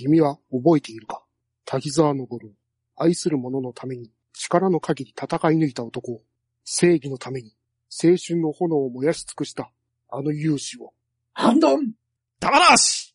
君は覚えているか？滝沢昇、愛する者のために力の限り戦い抜いた男、正義のために青春の炎を燃やし尽くしたあの勇士を。ハンドン！玉なし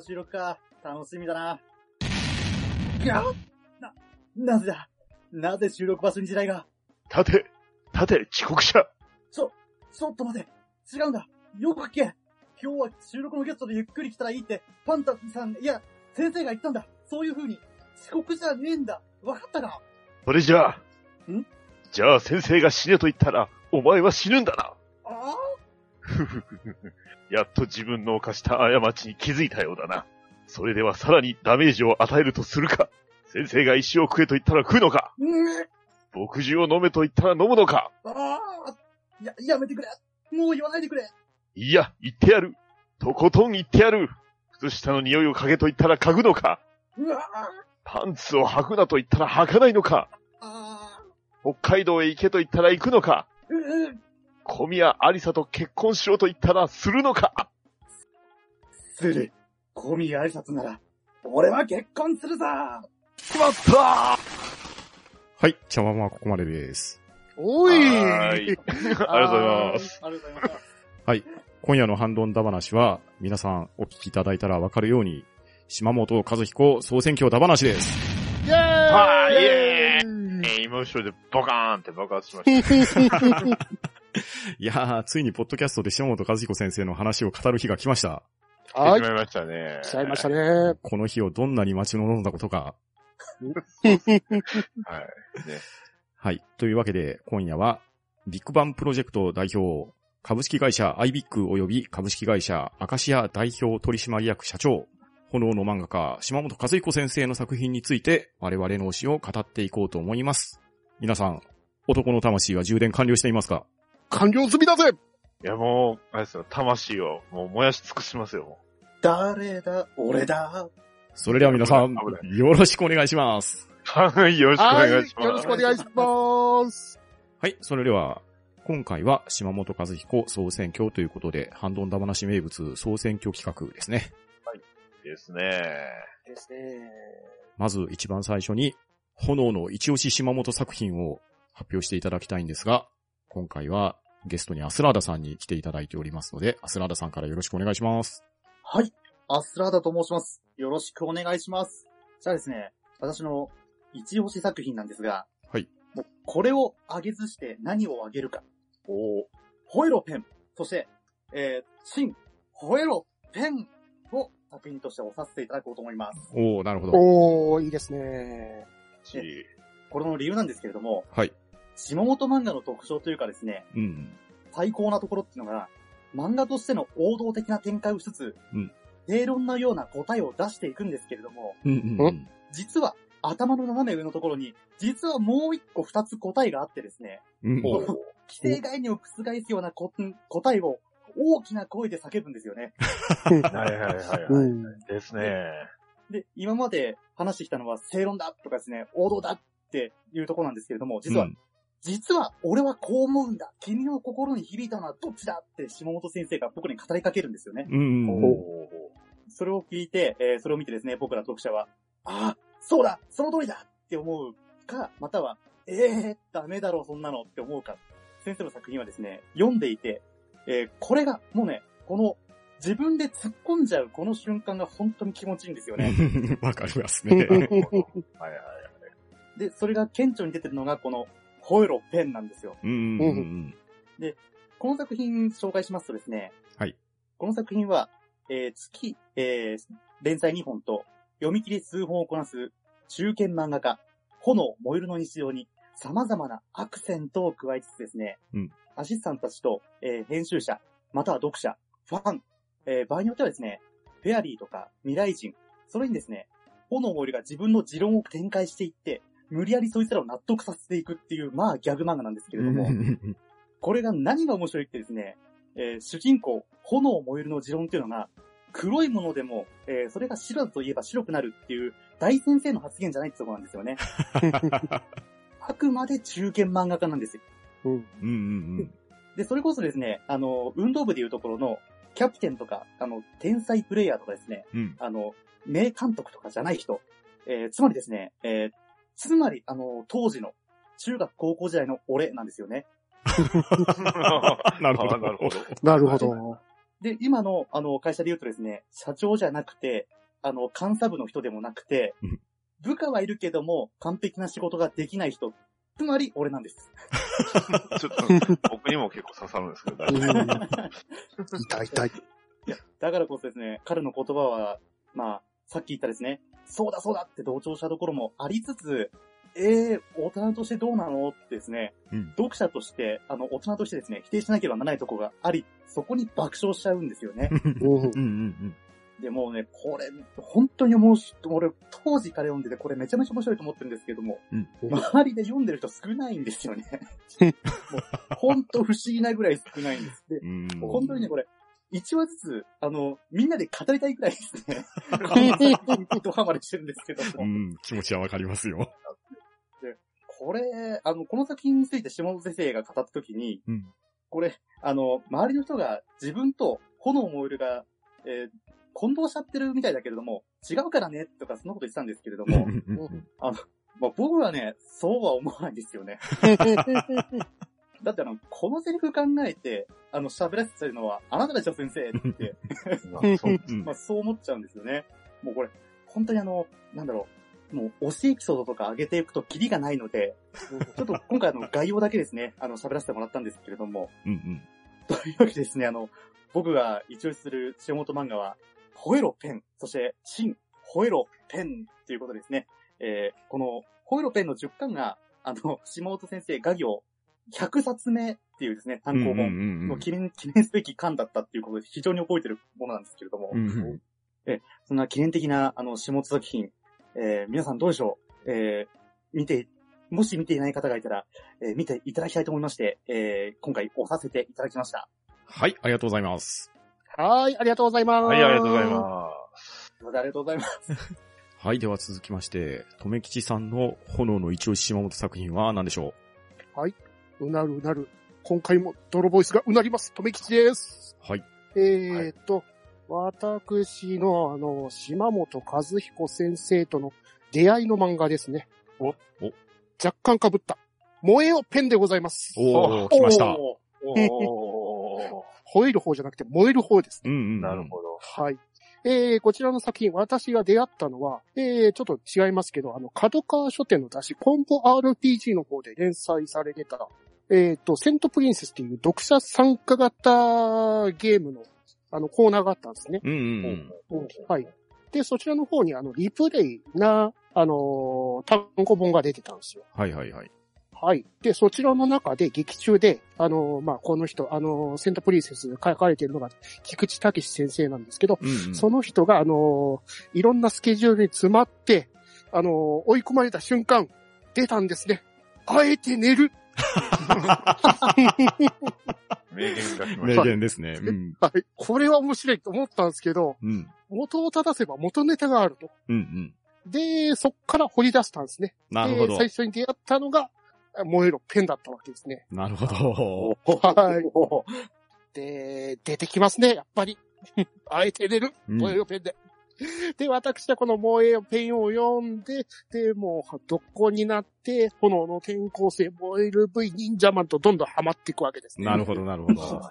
から収録か。楽しみだな。がな、なぜだ？なぜ収録場所に時代が？立て立て遅刻者ちょ、ちょっと待て。違うんだ。よく聞け。今日は収録のゲストでゆっくり来たらいいって、パンタさん、いや、先生が言ったんだ。そういう風に。遅刻じゃねえんだ。わかったか？それじゃあ。ん？じゃあ先生が死ねと言ったら、お前は死ぬんだな。あふふふふ。やっと自分の犯した過ちに気づいたようだな。それではさらにダメージを与えるとするか。先生が石を食えと言ったら食うのか。あ、うん、牧汁を飲めと言ったら飲むのか。ああ、や、やめてくれ。もう言わないでくれ。いや、言ってやる。とことん言ってやる。靴下の匂いを嗅げと言ったら嗅ぐのか。うわパンツを履くなと言ったら履かないのか。あ、あ北海道へ行けと言ったら行くのか。ーう、う、小宮ありさと結婚しろと言ったらするのか？する。小宮挨拶なら、俺は結婚するさ決まったはい、茶碗はここまでです。おいはーいありがとうございます。ありがとうございます。はい。今夜のハンドンダ話は、皆さんお聞きいただいたらわかるように、島本和彦総選挙ダ話です。イェーイはいイエーえー今後ろでボカーンって爆発しました。いやー、ついにポッドキャストで島本和彦先生の話を語る日が来ました。はい来てし。まいましたね。来ちゃいましたね。この日をどんなに待ち望んだことか。はい。はい。というわけで、今夜は、ビッグバンプロジェクト代表、株式会社 iBIC 及び株式会社アカシア代表取締役社長、炎の漫画家、島本和彦先生の作品について、我々の推しを語っていこうと思います。皆さん、男の魂は充電完了していますか？完了済みだぜいやもう、あれですよ、魂をもう燃やし尽くしますよ。誰だ？俺だ？それでは皆さん よろしくお願いします。はい、よろしくおはい。よ願いします。ろしくお願いします。はい、それでは、今回は島本和彦総選挙ということで、ハンドンダ話名物総選挙企画ですね。ですね。ですね。まず一番最初に、炎の一押し島本作品を発表していただきたいんですが、今回はゲストにアスラーダさんに来ていただいておりますので、アスラーダさんからよろしくお願いします。はい。アスラーダと申します。よろしくお願いします。じゃあですね、私の一押し作品なんですが、はい。もうこれを上げずして何を上げるか。おーホエロペン。そして、えー、新、ホエロペンを作品として押させていただこうと思います。おー、なるほど。おー、いいですね。ちこれの理由なんですけれども、はい。島本漫画の特徴というかですね、うん。最高なところっていうのが、漫画としての王道的な展開をしつつ、うん正論のような答えを出していくんですけれども、うんうんうん。実は頭の斜め上のところに、実はもう一個二つ答えがあってですね、うんおー既成概念を覆すようなこ答えを大きな声で叫ぶんですよね。はいはいはいはい。うん。ですね。で、今まで話してきたのは正論だとかですね、王道だっていうところなんですけれども、実は、うん実は俺はこう思うんだ。君の心に響いたのはどっちだって下本先生が僕に語りかけるんですよね。うんうんそれを聞いて、えーそれを見てですね、僕ら読者は、ああ、そうだその通りだって思うか、または、ええー、ダメだろ、そんなのって思うか。先生の作品はですね、読んでいて、えーこれが、もうね、この、自分で突っ込んじゃうこの瞬間が本当に気持ちいいんですよね。わかりますね。はいはい。で、それが顕著に出てるのがこの、ホエロペンなんですよ。うんうんうんこの作品紹介しますとですね。はい。この作品は、えー月、えー連載2本と、読み切り数本をこなす、中堅漫画家、炎燃えるの日常に、様々なアクセントを加えつつですね、うんアシスタントたちと、えー編集者、または読者、ファン、えー場合によってはですね、フェアリーとか未来人、それにですね、炎森が自分の持論を展開していって、無理やりそいつらを納得させていくっていう、まあギャグ漫画なんですけれども、これが何が面白いってですね、えー主人公、炎燃えるの持論っていうのが、黒いものでも、えーそれが白だと言えば白くなるっていう大先生の発言じゃないってところなんですよね。あくまで中堅漫画家なんですよ。うん。うんうんで、それこそですね、あの、運動部でいうところの、キャプテンとか、あの、天才プレイヤーとかですね、うん。うん。あの、名監督とかじゃない人、えーつまりですね、えーつまり、あの、当時の、中学高校時代の俺なんですよね。なるほどあなるほど。なるほど。で、今の、あの、会社で言うとですね、社長じゃなくて、あの、監査部の人でもなくてうん、部下はいるけども、完璧な仕事ができない人、つまり俺なんです。ちょっと、僕にも結構刺さるんですけど、う大丈夫ん。痛い痛い。いや、だからこそですね、彼の言葉は、まあ、さっき言ったですね、そうだそうだって同調したところもありつつ、えー、大人としてどうなのってですね、うん読者として、あの、大人としてですね、否定しなければならないところがあり、そこに爆笑しちゃうんですよね。でもうね、これ、本当に面白い、俺、当時から読んでて、これめちゃめちゃ面白いと思ってるんですけども、うん周りで読んでる人少ないんですよね。もう本当不思議なぐらい少ないんです。で。本当にね、これ、1話ずつ、あの、みんなで語りたいくらいですね。ドハマりしてるんですけども。うん、気持ちはわかりますよ。これ、あの、この作品について下本先生が語ったときに、うん。これ、あの、周りの人が自分と炎燃えるが、えー混同しちゃってるみたいだけれども、違うからね、とかそんなこと言ってたんですけれども、まあ、僕はね、そうは思わないんですよね。だってあの、このセリフ考えて、あの、喋らせてるのは、あなたでしょ、先生。って、まあ、そう。思っちゃうんですよね。もうこれ、本当にあの、なんだろう、もう、推しエピソードとか上げていくとキリがないので、ちょっと今回あの、概要だけですね、あの、喋らせてもらったんですけれども、うんうん。というわけでですね、あの、僕が一押しする塩本漫画は、吠えろペン、そして、新、吠えろペンということですね。えーこの、吠えろペンの10巻が、あの、下本先生画行100冊目っていうですね、単行本の記念、記念すべき巻だったっていうことで非常に覚えてるものなんですけれども、うんうんそんな記念的な、あの、下本作品、えー皆さんどうでしょう？えー見て、もし見ていない方がいたら、えー見ていただきたいと思いまして、えー今回押させていただきました。はい、ありがとうございます。はい、ありがとうございます。はい、ありがとうございます。ありがとうございます。はい、では続きまして、とめきちさんの炎の一押し島本作品は何でしょす。うなるうなる。今回も泥ボイスがうなります。とめきちです。うはい。えーっと、私のあの、島本和彦先生との出会いの漫画ですね。おお若干被った。萌えよペンでございます。おー、来ました。お 吠える方じゃなくて燃える方です。うんうん。ー、なるほど。はい。えー、こちらの作品、私が出会ったのは、えー、ちょっと違いますけど、あの、角川書店の雑誌、コンボ RPG の方で連載されてた、えーと、セントプリンセスっていう読者参加型ゲームの、あの、コーナーがあったんですね。うんうんはい。で、そちらの方に、あの、リプレイな、あのー単行本が出てたんですよ。はいはいはい。はい。で、そちらの中で劇中で、あのーまあ、この人、あのーセントプリンセスで書かれているのが、菊池武先生なんですけど、うんうん。その人が、あのーいろんなスケジュールに詰まって、あのー追い込まれた瞬間、出たんですね。あえて寝る。名言が来ま名した。言ですね。うん。はい。これは面白いと思ったんですけど、うん。元を正せば元ネタがあると。うんうん。で、そっから掘り出したんですね。なるほどで、。最初に出会ったのが、燃えろペンだったわけですね。なるほど。はい。で、出てきますね、やっぱり。あえて出る。うん燃えよペンで。で、私はこの燃えよペンを読んで、で、もう、どこになって、炎の転校生、燃える V 忍者マンとどんどんハマっていくわけですね。なるほどなるほど。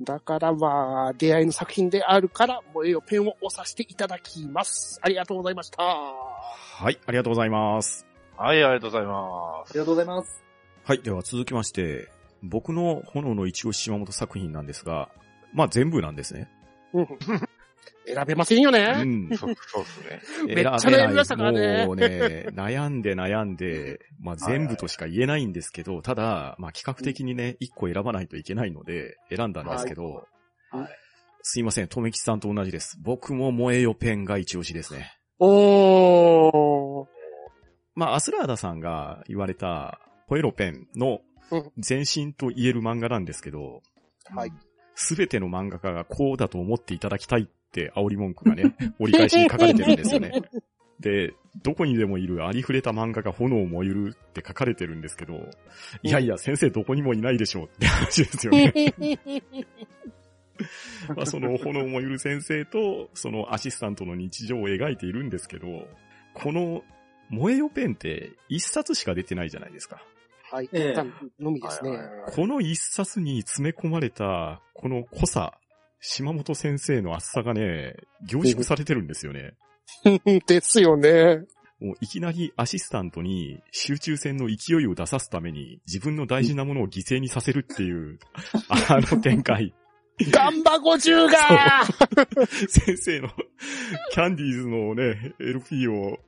だからまあ、出会いの作品であるから、燃えよペンを押させていただきます。ありがとうございました。はい、ありがとうございます。はい、ありがとうございます。ありがとうございます。はい、では続きまして、僕の炎の一押し島本作品なんですが、まあ全部なんですね。うん選べませんようね。ん。そうそうですね。めっちゃ悩みましたからねもうね、悩んで悩んで、まあ全部としか言えないんですけど、ただ、まあ企画的にね、一個選ばないといけないので、選んだんですけど、はいすいません、とめきさんと同じです。僕も燃えよペンが一押しですね。おー。まあ、アスラーダさんが言われた、ホエロペンのうん前身と言える漫画なんですけど、はい。すべての漫画家がこうだと思っていただきたいって煽り文句がね、折り返しに書かれてるんですよね。で、どこにでもいるありふれた漫画が炎を燃えるって書かれてるんですけど、いやいや、先生どこにもいないでしょうって話ですよね。まあ、その炎を燃える先生と、そのアシスタントの日常を描いているんですけど、この燃えよペンって一冊しか出てないじゃないですか。はい。ええ一旦のみですね。この一冊に詰め込まれた、この濃さ、島本先生の厚さがね、凝縮されてるんですよね。ですよね。もういきなりアシスタントに集中戦の勢いを出さすために自分の大事なものを犠牲にさせるっていう、あの展開。ガンバ50が先生のキャンディーズのね、LP を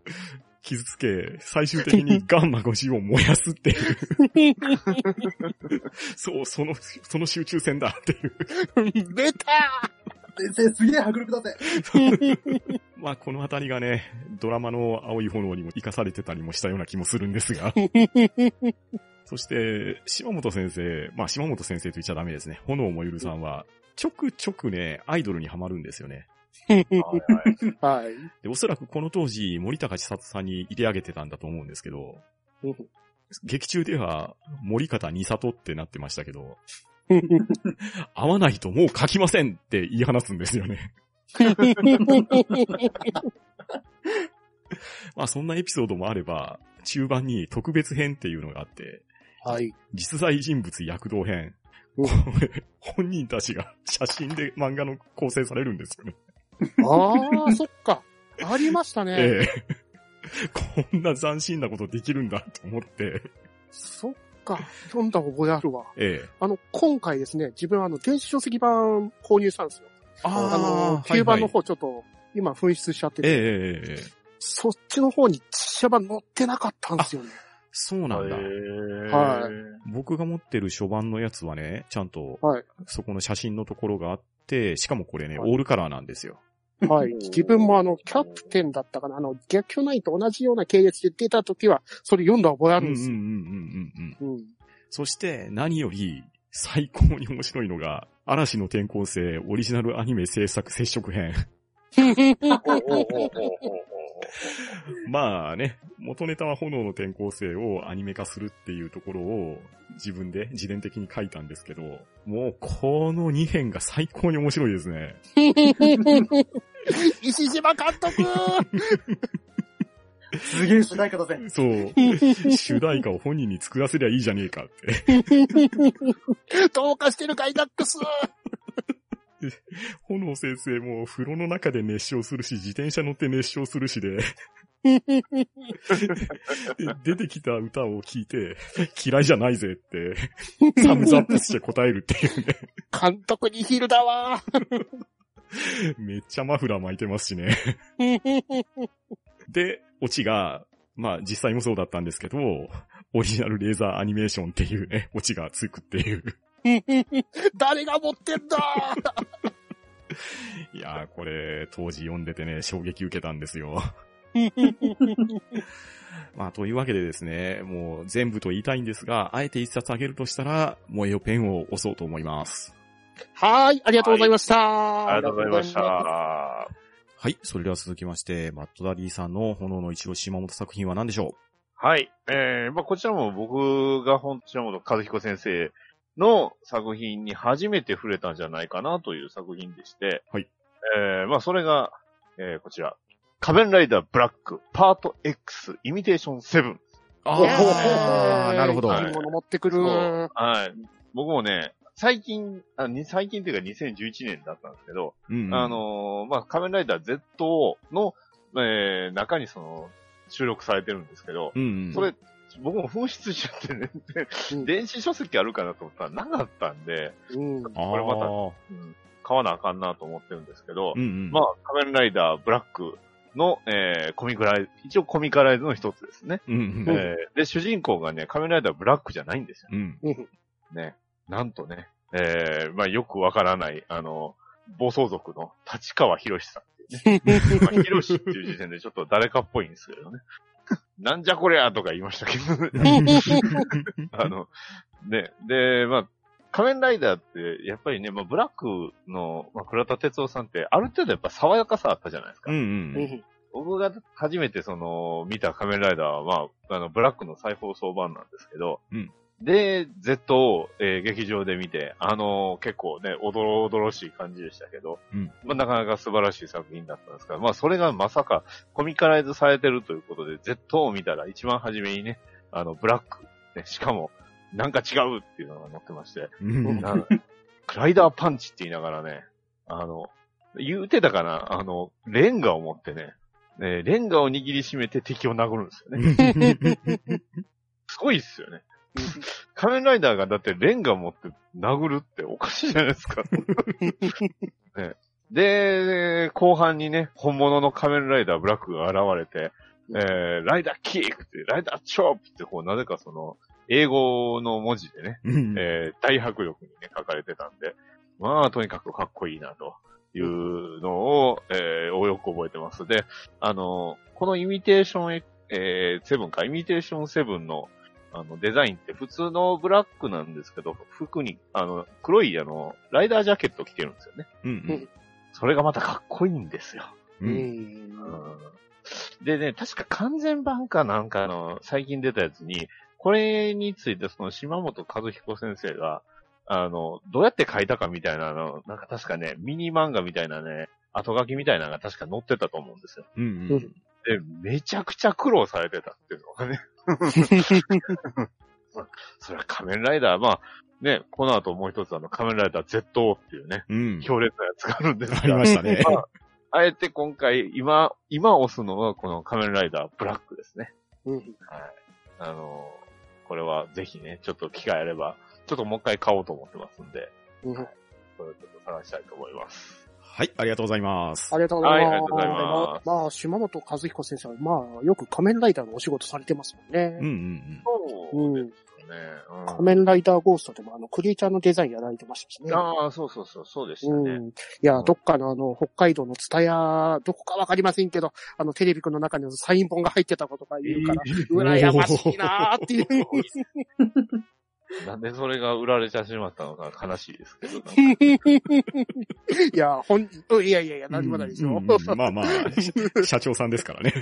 傷つけ、最終的に ガンマ50を燃やすっていう。そう、その、その集中戦だっていう。出た先生すげえ迫力だぜ。まあ、このあたりがね、ドラマの青い炎にも活かされてたりもしたような気もするんですが。そして、島本先生、まあ、島本先生と言っちゃダメですね。炎燃ゆるさんは、ちょくちょくね、アイドルにハマるんですよね。はいはいはい。で、おそらくこの当時、森高千里さんに入れ上げてたんだと思うんですけど、劇中では、森方二里ってなってましたけど、会わないともう書きませんって言い放つんですよね。まあそんなエピソードもあれば、中盤に特別編っていうのがあって、はい。実在人物躍動編。本人たちが写真で漫画の構成されるんですよね。ああ、そっか。ありましたね。ええ。こんな斬新なことできるんだと思って、そっか。読んだ覚えあるわ。ええ。あの、今回ですね、自分あの、電子書籍版購入したんですよ。あの、ー9番のはいはい方ちょっと、今紛失しちゃってて、ええええええ。そっちの方に実写版載ってなかったんですよね。そうなんだ。は僕が持ってる初版のやつはね、ちゃんとはい、そこの写真のところがあって、しかもこれね、はいオールカラーなんですよ。はい。自分もあの、キャプテンだったかな、あの、逆境ナインと同じような系列で出た時は、それ読んだ覚えあるんですよ。うんうんうんうんうんうん。うん。そして、何より、最高に面白いのが、嵐の転校生オリジナルアニメ制作接触編。まあね、元ネタは炎の転校生をアニメ化するっていうところを自分で自伝的に書いたんですけど、もうこの2編が最高に面白いですね。石島監督 すげえ主題歌だぜ。そう。主題歌を本人に作らせりゃいいじゃねえかって。どうかしてるガイナックス 炎先生も風呂の中で熱唱するし、自転車乗って熱唱するしで、で 出てきた歌を聴いて、嫌いじゃないぜって、サムズアップして答えるっていうね。監督にヒルだわめっちゃマフラー巻いてますしね。で、オチが、まあ実際もそうだったんですけど、オリジナルレーザーアニメーションっていうね、オチがつくっていう。誰が持ってんだ？いやー、これ、当時読んでてね、衝撃受けたんですよ。まあ、というわけでですね、もう全部と言いたいんですが、あえて一冊あげるとしたら、萌えよペンを押そうと思います。はーい、ありがとうございました。ありがとうございました。はい、それでは続きまして、マットダディさんの炎の一押し島本作品は何でしょはい。えー、まあ、こちらも僕が本島本和彦先生の作品に初めて触れたんじゃないかなという作品でして、はい。えー、まあ、それが、えー、こちら。仮面ライダーブラックパート X イミテーション7。うああーなるほど。いいもの持ってくる。はい。僕もね、最近、あに最近というか2011年だったんですけど、うんうんあ、のーまあ、仮面ライダー ZO の、えー、中にその、収録されてるんですけど、うんうん、それ、僕も紛失しちゃってね、うん電子書籍あるかなと思ったらなかったんで、うん。これまたうん買わなあかんなと思ってるんですけど、うんうん。まあ、仮面ライダーブラックの、えー、コミカライズ、一応コミカライズの一つですね。うんえーで、主人公がね、仮面ライダーブラックじゃないんですよ。うん。ね。なんとね、えー、まあよくわからない、あの、暴走族の立川博さんっていいう っていう時点でちょっと誰かっぽいんですけどね。なんじゃこりゃとか言いましたけど、あの、ね、で、まあ、仮面ライダーって、やっぱりね、まあ、ブラックの、まあ、倉田哲夫さんって、ある程度やっぱ爽やかさあったじゃないですか。うんう。うんん。僕が初めてその、見た仮面ライダーは、まあ、あの、ブラックの再放送版なんですけど、うんで、Z を、えー劇場で見て、あの結構ね、おどろおどろしい感じでしたけど、うんまあ、なかなか素晴らしい作品だったんですが、まあ、それがまさかコミカライズされてるということで、Z を見たら一番初めにね、あの、ブラック、ね、しかも、なんか違うっていうのが載ってまして、うんなクライダーパンチって言いながらね、あの、言うてたかな、あの、レンガを持ってね、ねレンガを握りしめて敵を殴るんですよね。すごいっすよね。仮面ライダーがだってレンガ持って殴るっておかしいじゃないですか。ね、で、後半にね、本物の仮面ライダーブラックが現れて、えー、ライダーキックって、ライダーチョープってこう、なぜかその、英語の文字でね、うんえー大迫力にね、書かれてたんで、まあ、とにかくかっこいいな、というのを、えー、およく覚えてます。で、あの、このイミテーション、えー、セブンか、イミテーションセブンの、あの、デザインって普通のブラックなんですけど、服に、あの、黒い、あの、ライダージャケット着てるんですよね。うんそれがまたかっこいいんですよ。ううん。うんでね、確か完全版かなんかの最近出たやつに、これについてその島本和彦先生が、あの、どうやって書いたかみたいなの、なんか確かね、ミニ漫画みたいなね、後書きみたいなのが確か載ってたと思うんですよ。うんうんで、めちゃくちゃ苦労されてたっていうのがね。それは仮面ライダー、まあ、ね、この後もう一つあの仮面ライダー ZO っていうね、うん。強烈なやつがあるんですが、ありましたね。まああえて今回、今、今押すのはこの仮面ライダーブラックですね。うん。はい。あのこれはぜひね、ちょっと機会あれば、ちょっともう一回買おうと思ってますんで、うん。これをちょっと探したいと思います。はい、ありがとうございますあ。りがとうございます。はいありがとうございますまあ、島本和彦先生は、まあ、よく仮面ライダーのお仕事されてますもんねうん。うんそうですね。仮面ライダーゴーストでも、あの、クリーチャーのデザインやられてましたしね。ああ、そうそうそう、そうでしたね。うん。いや、どっかのあの、北海道のツタヤ、どこかわかりませんけど、あの、テレビくんの中にサイン本が入ってたことが言うから、羨ましいなーっていう。なんでそれが売られてしまったのか悲しいですけど。いや、本人、うんいやいやいや、何もないでしょ。まあまあ、社長さんですからね。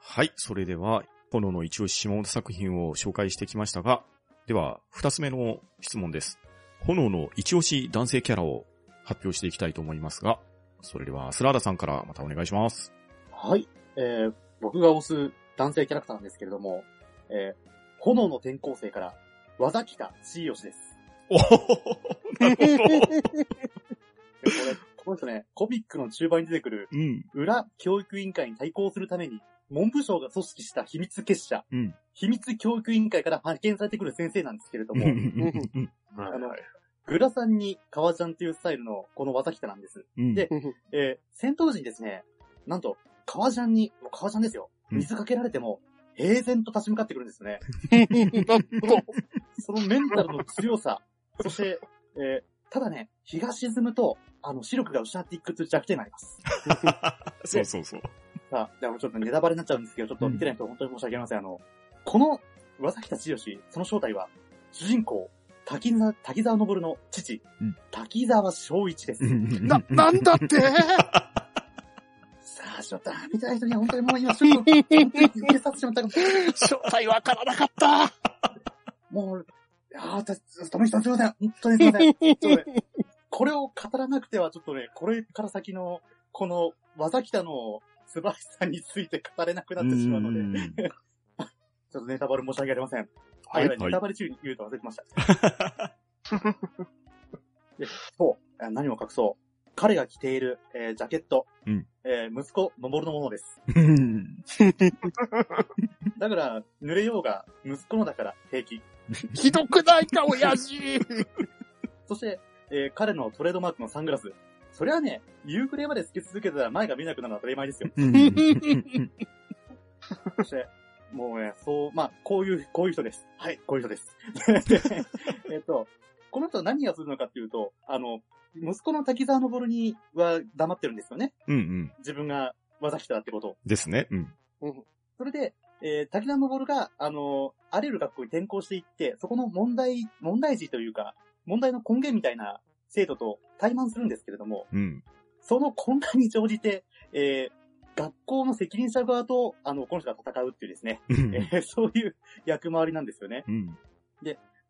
はい、それでは、炎の一押し下本作品を紹介してきましたが、では、二つ目の質問です。炎の一押し男性キャラを発表していきたいと思いますが、それでは、スラーダさんからまたお願いします。はい。えー、僕が推す男性キャラクターなんですけれども、えー、炎の転校生から、和田北千吉です。おおこれ、この人ね、コミックの中盤に出てくる、うん。裏教育委員会に対抗するために、文部省が組織した秘密結社、うん。秘密教育委員会から派遣されてくる先生なんですけれども、はいあのグラさん。に革ジャンっていうスタイルのこの技北なん。です。うん。でえー戦闘時にですね、なん。と、革ジャンに、革ジャンですよ。うん。水かけられても、平然と立ち向かってくるんですね。そのメンタルの強さ、そして、えーただね、日が沈むと、あの、視力が失っていくという弱点があります。そうそうそう。さあ、でもちょっとネタバレになっちゃうんですけど、ちょっと見てない人本当に申し訳ありません。あの、この、岩崎千代その正体は、主人公、滝沢、滝沢昇の父、うん滝沢昭一です。な、なんだって？さあ、ちょっと、見てない人には本当にもう今、ちょっと、本当に受けさせてしまった。正体わからなかったもう、いやー、た、ともひさんすいません。本当にすいません。これを語らなくては、ちょっとね、これから先の、この、技北の素晴らしさについて語れなくなってしまうので、んちょっとネタバレ申し訳ありません。ははいい、はいネタバレ中に言うと忘れてました。でそう、あ何も隠そう。彼が着ている、えージャケット、うんえー息子、登るのものです。うんだから、濡れようが、息子のだから平気。ひどくないか、親父そして、えー彼のトレードマークのサングラス。それはね、夕暮れまでつけ続けたら前が見えなくなるのは当たり前ですよ。そして、もうね、そう、まあ、こういう、こういう人です。はい、こういう人です。で えっと、この人は何がするのかっていうと、あの、息子の滝沢昇には黙ってるんですよね。うんうん。自分が技来たってことを。ですね。うん。それで、えー、滝沢昇が、あのーあらゆる学校に転校していって、そこの問題、問題児というか、問題の根源みたいな生徒と対マンするんですけれども、うん。その混乱に乗じて、えー、学校の責任者側と、あの、この人が戦うっていうですね、うんえー そういう役回りなんですよね。うん。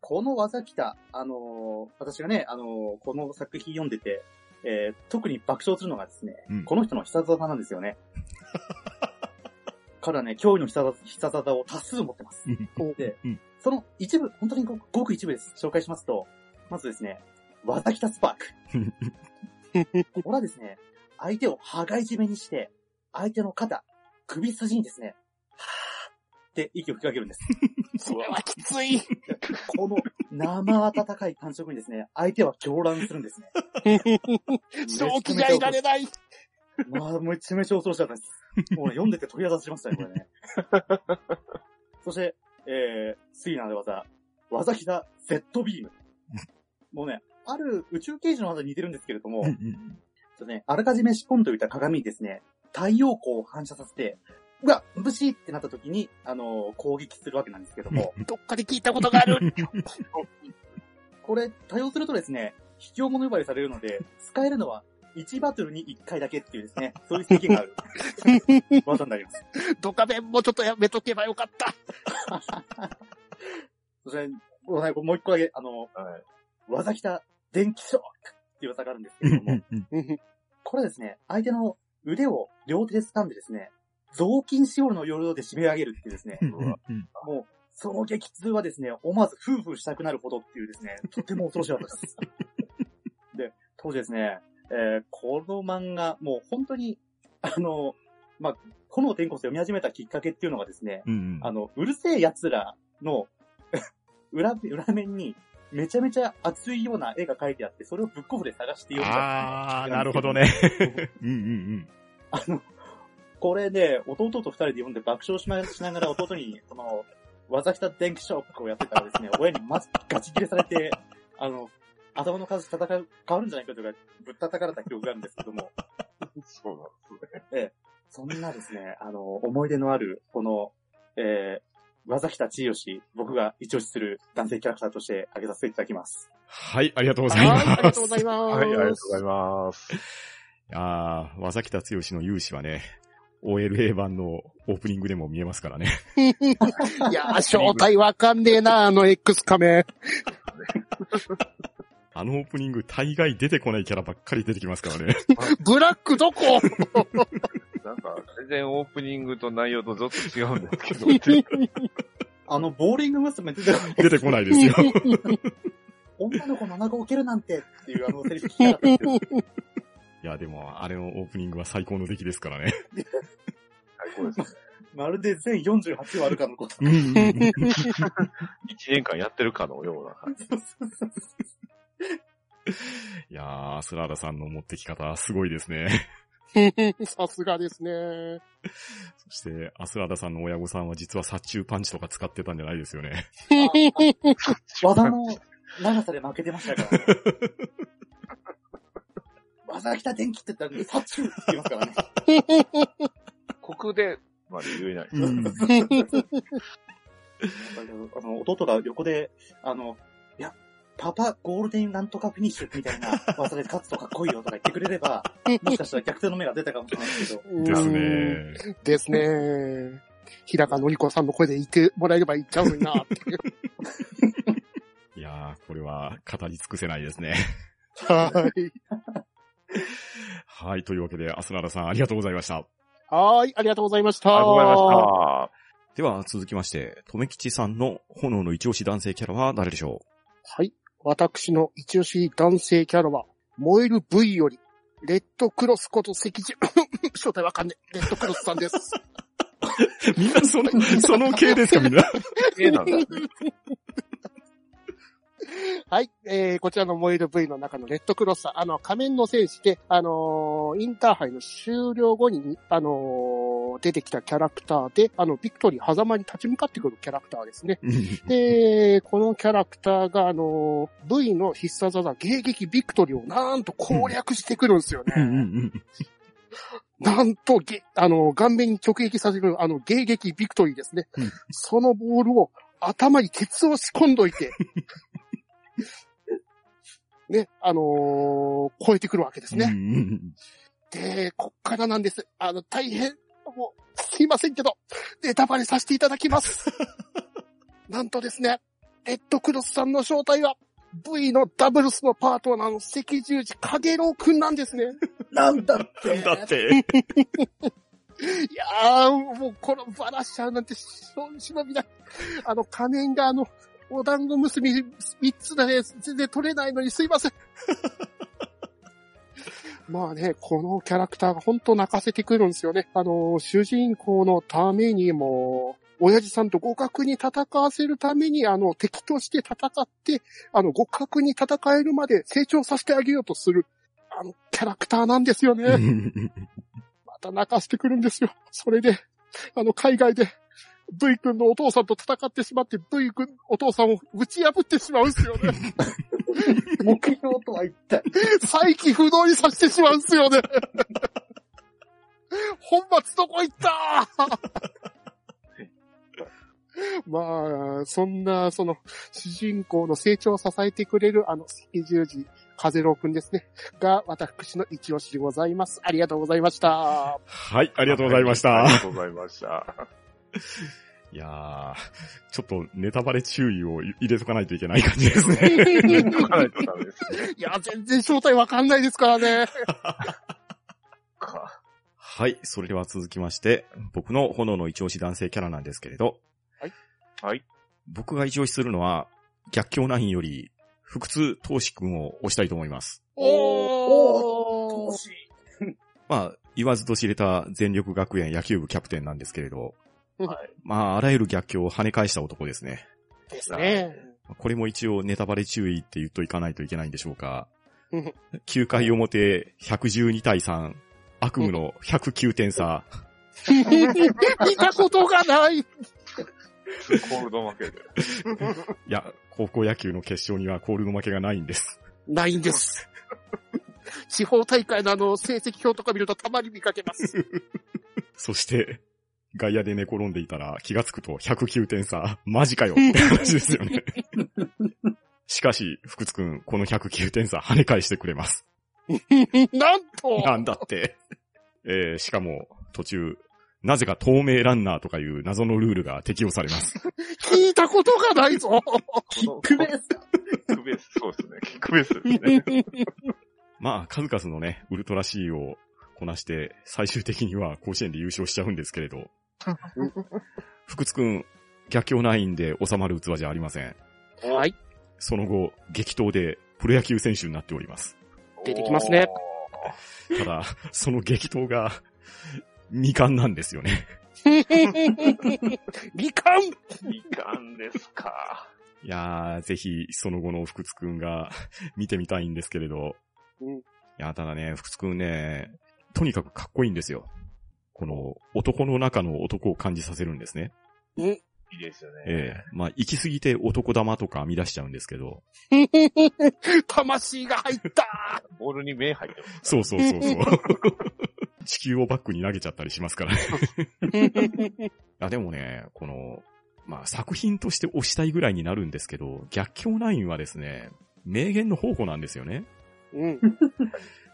この技来た、あのー私がね、あのーこの作品読んでて、えー特に爆笑するのがですね、うんこの人の必殺技なんですよね。彼はね、驚異の必殺必殺技を多数持ってます。でうん、その一部、本当にごごく一部です。紹介しますと、まずですね、技来たスパーク。これはですね、相手を羽交い締めにして、相手の肩、首筋にですね、って息を吹きかけるんです。それはきつい。この生温かい感触にですね、相手は狂乱するんですね。正気がいられない。まあ、めちゃめちゃ恐ろしかったです。もうね、読んでて鳥肌立ちましたね、これね。そして、えー、次なる技、技ひだ Z ビーム。もうね、ある宇宙刑事の技に似てるんですけれども、ちょっとね、あらかじめ仕込んでおいた鏡にですね、太陽光を反射させて、うわ、ブシーってなった時に、あのー攻撃するわけなんですけども、どっかで聞いたことがある。これ、多用するとですね、卑怯者呼ばれされるので、使えるのは1バトルに1回だけっていうですね、そういう制限がある 技になります。ドカベンもちょっとやめとけばよかった。そして、もう一個だけ、あの、はい。技きた電気ショックっていう技があるんですけれども、これですね、相手の腕を両手で掴んでですね、雑巾しおるのようで締め上げるっていうですね、もう、その激痛はですね、思わず夫婦したくなるほどっていうですね、とても恐ろしかったです。で、当時ですね、えーこの漫画、もう本当に、あの、まあ、炎天候を読み始めたきっかけっていうのがですね、うんあの、うるせえ奴らの 裏、裏面にめちゃめちゃ熱いような絵が描いてあって、それをブックオフで探して読んだ。あー、なるほどね。うんうんあの、これで、弟と二人で読んで爆笑しましながら弟に、その、技きた電気ショックをやってたらですね、親にまずガチ切れされて、あの、頭の数戦う、変わるんじゃないかとか、ぶったたかれた記憶があるんですけども、そうなんですね。そんなですね、あの、思い出のある、この、えー、技きた千代僕が一押しする男性キャラクターとして挙げさせていただきます。はい、ありがとうございはい、ありがますとうご。ざいます。はい、ありがとうございます。あー、技北剛の勇姿はね、OLA 版のオープニングでも見えますからね。いやー、正体わかんねえな、あの X 仮面。あのオープニング大概出てこないキャラばっかり出てきますからね。ブラックどこ？なんか、全然オープニングと内容とちょっと違うんですけど、あの、ボーリング娘。出てこない出てこないですよ。女の子の穴が置けるなんてっていうあのセリフ聞きたかったんですいや、でも、あれのオープニングは最高の出来ですからね。最高ですね。まるで全48話あるかのこと。うんうんうん1年間やってるかのような感じ。いやー、スラーダさんの持ってき方、すごいですね。さすがですね。そして、アスラーダさんの親御さんは実は殺虫パンチとか使ってたんじゃないですよね。技の長さで負けてましたから、ね。技来た電気って言ったら、サチューって言いますからね。国でまで言えない。うんあの、弟が横で、あの、いや、パパゴールデンなんとかフィニッシュみたいな技で勝つとかっこいいよとか言ってくれれば、もしかしたら逆転の目が出たかもしれないですけど、ですうんね。ですね。平川のりこさんの声で言ってもらえれば言っちゃうのになっていう。いやー、これは語り尽くせないですね。はい。はい、というわけで、アスラーダさんありがとうございました。はい、ありがとうございました。ありがとうございました。では、続きまして、とめきちさんの炎の一押し男性キャラは誰でしょはい。私の一押し男性キャラは、燃える V より、レッドクロスこと赤字、正体わかんねえ。レッドクロスさんです。う みんなその、その系ですか、みんな。えなんだ。はい。えー、こちらの燃える V の中のレッドクロスあの、仮面の戦士で、あのーインターハイの終了後に、あのーの、出てきたキャラクターで、あの、ビクトリー狭間に立ち向かってくるキャラクターですね。う んで、このキャラクターが、あの、V の必殺技、迎撃ビクトリーをなんと攻略してくるんですよね。なんと、げ、あの、顔面に直撃させる、あの、迎撃ビクトリーですね。うんそのボールを頭にケツを仕込んどいて、ね、あのー超えてくるわけですね。で、こっからなんです。あの、大変、もう、すいませんけど、ネタバレさせていただきます。なんとですね、レッドクロスさんの正体は、V のダブルスのパートナーの赤十字影郎くんなんですね。なんだって。うんだって、いやー、もうこのバラしちゃうなんて、しょ忍びない。あの、仮面があの、お団子結び三つだね、全然取れないのにすいません。まあね、このキャラクターが本当泣かせてくるんですよね。あの、主人公のためにも、親父さんと互角に戦わせるために、あの、敵として戦って、あの、互角に戦えるまで成長させてあげようとする、あの、キャラクターなんですよね。また泣かせてくるんですよ。それで、あの、海外で、V 君のお父さんと戦ってしまって、V 君、お父さんを打ち破ってしまうんですよね。目標とは一体。再起不動にさせてしまうんですよね。本末どこ行った？まあ、そんな、その、主人公の成長を支えてくれる、あの、赤十字、風郎くんですね。が、私の一押しでございます。ありがとうございました。はい、ありがとうございましありがた。とうございました。いやー、ちょっとネタバレ注意を入れとかないといけない感じですね。書かないとダメですね。いや、全然正体わかんないですからね。かはい、それでは続きまして、僕の炎の一押し男性キャラなんですけれど、はい。僕が一押しするのは、逆境ナインより、福津投資君を押したいと思います。おー。惜しい。まあ、言わずと知れた全力学園野球部キャプテンなんですけれど、はい。まあ、あらゆる逆境を跳ね返した男ですね。ですね。これも一応ネタバレ注意って言っといかないといけないんでしょうかうん。9回表、112対3、悪夢の109点差。見たことがない。コールド負けで。いや、高校野球の決勝にはコールの負けがないんです。ないんです。地方大会のあの、成績表とか見るとたまに見かけます。そして、外野で寝転んでいたら気がつくと109点差。マジかよって話ですよね。しかし、福津くん、この109点差跳ね返してくれます。なんとなんだって。えー、しかも、途中、なぜか透明ランナーとかいう謎のルールが適用されます。聞いたことがないぞキックベースか。キックベース、そうですね。キックベースですね。まあ、数々のね、ウルトラ C をこなして、最終的には甲子園で優勝しちゃうんですけれど、福津くん、逆境ナインで収まる器じゃありません。はい。その後、激闘でプロ野球選手になっております。出てきますねただ、その激闘が、未完なんですよね。理感いかんですか。いやー、ぜひ、その後の福津くんが見てみたいんですけれど。うんいや、ただね、福津くんね、とにかくかっこいいんですよ。この、男の中の男を感じさせるんですね。いいですよね。ええまあ、行き過ぎて男玉とか編み出しちゃうんですけど。魂が入ったボールに目入ってます。そうそうそうそう。地球をバックに投げちゃったりしますからね。いや、でもね、この、まあ、作品として推したいぐらいになるんですけど、逆境ナインはですね、名言の宝庫なんですよね。うん。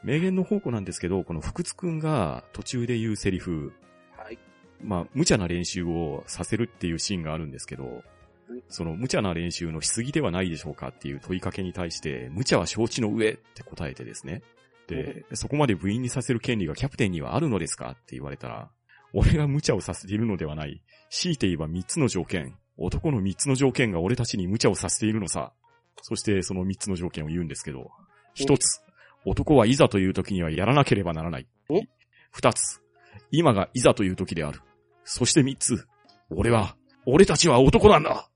名言の宝庫なんですけど、この福津くんが途中で言うセリフ、はい。まあ、無茶な練習をさせるっていうシーンがあるんですけどうん、その無茶な練習のしすぎではないでしょうかっていう問いかけに対して、無茶は承知の上って答えてですね。で、そこまで部員にさせる権利がキャプテンにはあるのですかって言われたら、俺が無茶をさせているのではない。強いて言えば三つの条件。男の三つの条件が俺たちに無茶をさせているのさ。そしてその三つの条件を言うんですけど、一つ、男はいざという時にはやらなければならないお。二つ、今がいざという時である。そして三つ、俺は、俺たちは男なんだ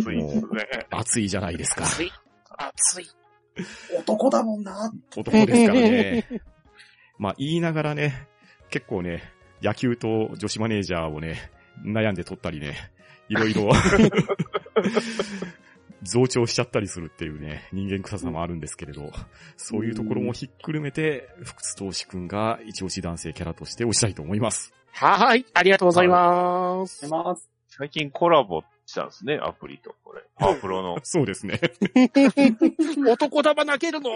ついですね。熱いじゃないですか。熱い。熱い。男だもんな。男ですからね。まあ言いながらね、結構ね、野球と女子マネージャーをね、悩んで取ったりね、いろいろ 増長しちゃったりするっていうね、人間臭さもあるんですけれど、そういうところもひっくるめて、福津投資くんが一押し男性キャラとして推したいと思います。はーい、ありがとうございます。出ます。最近コラボしたんですね、アプリと、これ。パワプロの、そうですね。男玉投げるの？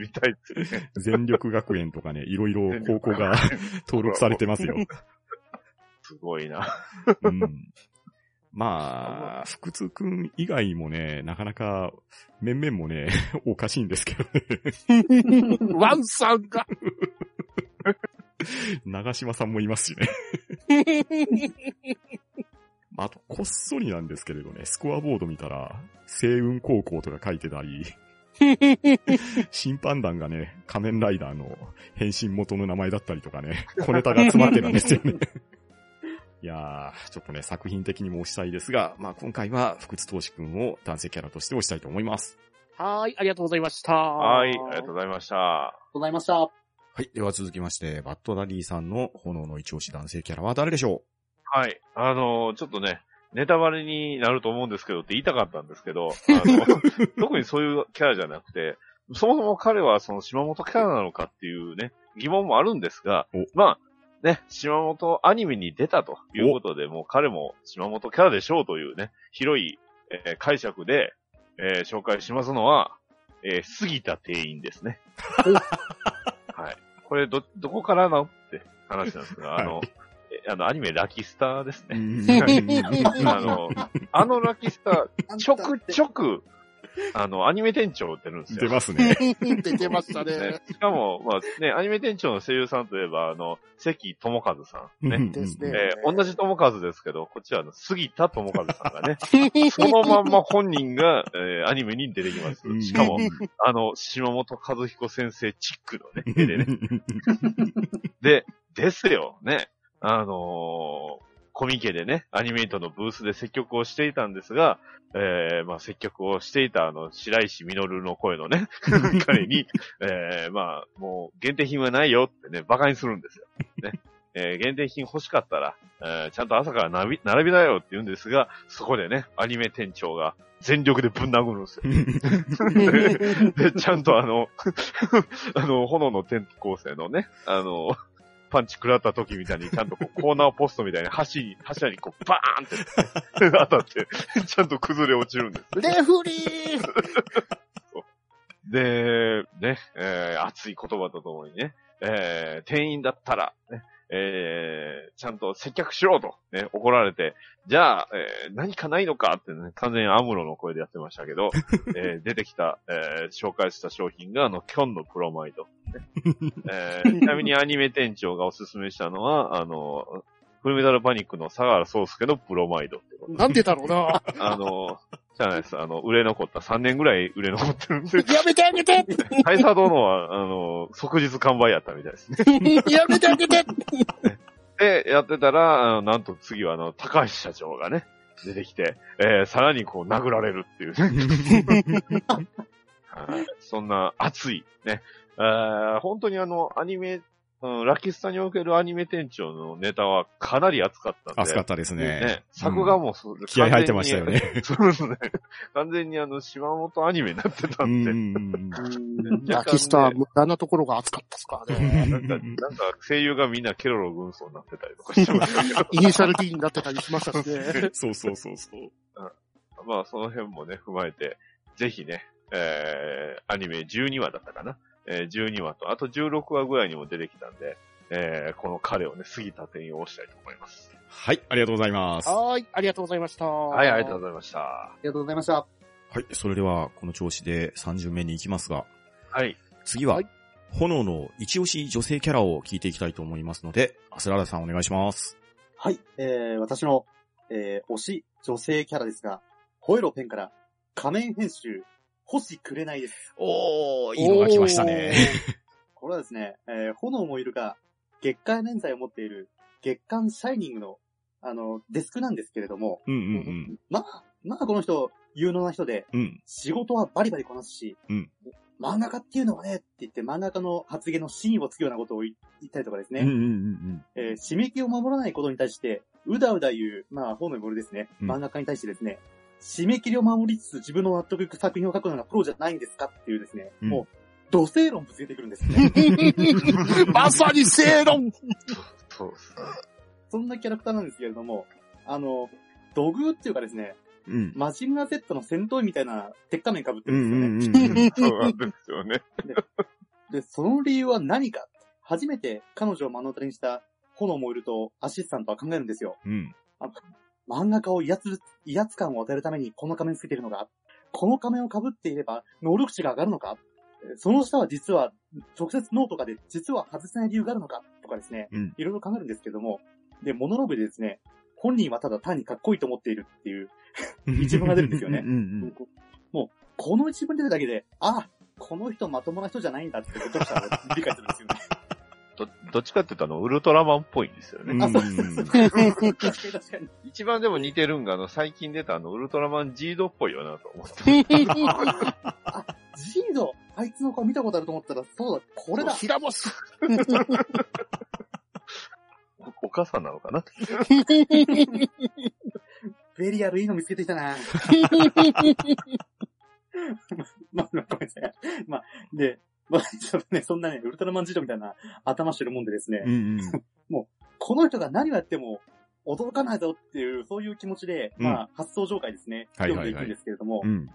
みたいですね。全力学園とかね、いろいろ高校が 登録されてますよ。すごいな。うん。まあ、福津くん以外もね、なかなか、面々もね、おかしいんですけどね。ワンさんが。長島さんもいますしね。あと、こっそりなんですけれどね、スコアボード見たら、星雲高校とか書いてたり、審判団がね、仮面ライダーの変身元の名前だったりとかね、小ネタが詰まってるんですよね。いやー、ちょっとね、作品的にも推したいですが、まあ今回は福津投資くんを男性キャラとして推したいと思います。はーい、ありがとうございました。はい、ありがとうございました。ございました。はい。では続きまして、バッドダディさんの炎の一押し男性キャラは誰でしょはい。あのーちょっとね、ネタバレになると思うんですけどって言いたかったんですけど、あの、特にそういうキャラじゃなくて、そもそも彼はその島本キャラなのかっていうね、疑問もあるんですがお、まあ、ね、島本アニメに出たということで、もう彼も島本キャラでしょうというね、広い、えー解釈で、えー紹介しますのは、えー杉田店員ですね。はい。これ、ど、どこからなって話なんですが、あの、はいえあの、アニメラキスターですうね。あんの、あのラキスター、ちょくちょく、あの、アニメ店長出るんですよ。出ますね。出てましたねね。しかも、まあね、アニメ店長の声優さんといえば、あの、関智和さん。ね。ですねえー同じ智和ですけど、こっちはあの、杉田智和さんがね、そのまんま本人が、えーアニメに出てきます。しかも、あの、島本和彦先生チックのね、絵でね。で、ですよ、ね。あのーコミケでね、アニメイトのブースで接客をしていたんですが、えー、まあ接客をしていたあの、白石実の声のね、彼に、えー、まあ、もう限定品はないよってね、馬鹿にするんですよ。ね。えー限定品欲しかったら、えーちゃんと朝から並び、並びなよって言うんですが、そこでね、アニメ店長が全力でぶん殴るんですよ。で、ちゃんとあの、あの、炎の転校生のね、あの、パンチ食らった時みたいに、ちゃんとこうコーナーポストみたいに橋に、柱にこうバーンって、当たって、ちゃんと崩れ落ちるんです。レフリーで、ね、えー熱い言葉とともにね、えー店員だったら、ね、えーちゃんと接客しろと、ね、怒られて、じゃあ、えー何かないのかってね、完全にアムロの声でやってましたけど、えー出てきた、えー紹介した商品が、あの、キョンのプロマイド。ねえー ちなみにアニメ店長がおすすめしたのは、あの、フルメタルパニックの相良宗介のプロマイドってこと。なんでだろうな。あの、じゃないです。あの、売れ残った、3年ぐらい売れ残ってるんで、やめてあげて 大佐殿は、あの、即日完売やったみたいですね。やめてあげてで、やってたら、あのなんと次は、あの、高橋社長がね、出てきて、えー、さらにこう、殴られるっていうね。はいそんな熱い、ね。えー本当にあの、アニメ、うん、ラキスタにおけるアニメ店長のネタはかなり熱かったんで。熱かったですね。ね、作画もそう、気合入ってましたよね。そうですね。完全にあの、島本アニメになってたうんで。ん。ラキスター、無駄なところが熱かったっすからね。なんか、なんか声優がみんなケロロ軍曹になってたりとかしてましたけど。イニシャル D になってたりしましたしね。そうそうそうそう。まあ、その辺もね、踏まえて、ぜひね、えー、アニメ12話だったかな。えー、12話と、あと16話ぐらいにも出てきたんで、えー、この彼をね、杉田店員を押したいと思います。はい、ありがとうございます。はい、ありがとうございました。ははい、ありがとうございました。ありがとうございました。い、それでは、この調子で3巡目に行きますが、はい。次は、はい炎の一押し女性キャラを聞いていきたいと思いますので、アスララさんお願いします。はい、えー、私の、えー、推し女性キャラですが、ホエロペンから仮面編集、星くれないです。おー、いいのが来ましたね。これはですね、えー、炎もいるが、月刊連載を持っている月刊シャイニングの、あの、デスクなんですけれども、うんうんまあ、まあこの人、有能な人で、うん。うん。仕事はバリバリこなすし、うん漫画家っていうのはね、って言って漫画家の発言の真意をつくようなことを言ったりとかですね、うんうんうんえー締め切りを守らないことに対して、うだうだ言う、まあ、本の森ですね、うん漫画家に対してですね、締め切りを守りつつ自分の納得いく作品を書くのがプロじゃないんですかっていうですね、うんもう、土星論ぶつけてくるんですね。まさに正論そんなキャラクターなんですけれども、あの、土偶っていうかですね、うん。うん。マジンガー Z の戦闘員みたいな鉄仮面被ってうるんですよね。そうなんですよね。で、その理由は何か初めて彼女を目の当たりにした炎燃えるとアシスタントは考えるんですよ。うん。漫画家を威圧る、威圧感を与えるためにこの仮面つけてるのか？この仮面を被っていれば能力値が上がるのか？えーその下は実は直接脳とかで実は外せない理由があるのか？とかですね、うん。いろいろ考えるんですけども、で、モノローグでですね、本人はただ単にかっこいいと思っているっていう、一文が出るんですよね。うんうんもう、この一文出るだけで、あ、この人まともな人じゃないんだって読者は理解するんですよね。ど、どっちかっていうとあの、ウルトラマンっぽいんですよね。うん。一番でも似てるんが、あの、最近出たあの、ウルトラマンジードっぽいよなと思って。あ、ジード、あいつの顔見たことあると思ったら、そうだ、これだ。平ボス お母さんなのかな？ベリアルいいの見つけてきたな まあ、ごめんなさい。まあ、で、まあ、ちょっとね、そんなね、ウルトラマンジードみたいな頭してるもんでですね、うんうん。この人が何をやっても驚かないぞっていう、そういう気持ちで、うんまあ、初登場回ですね、読んでいくんですけれども、うん。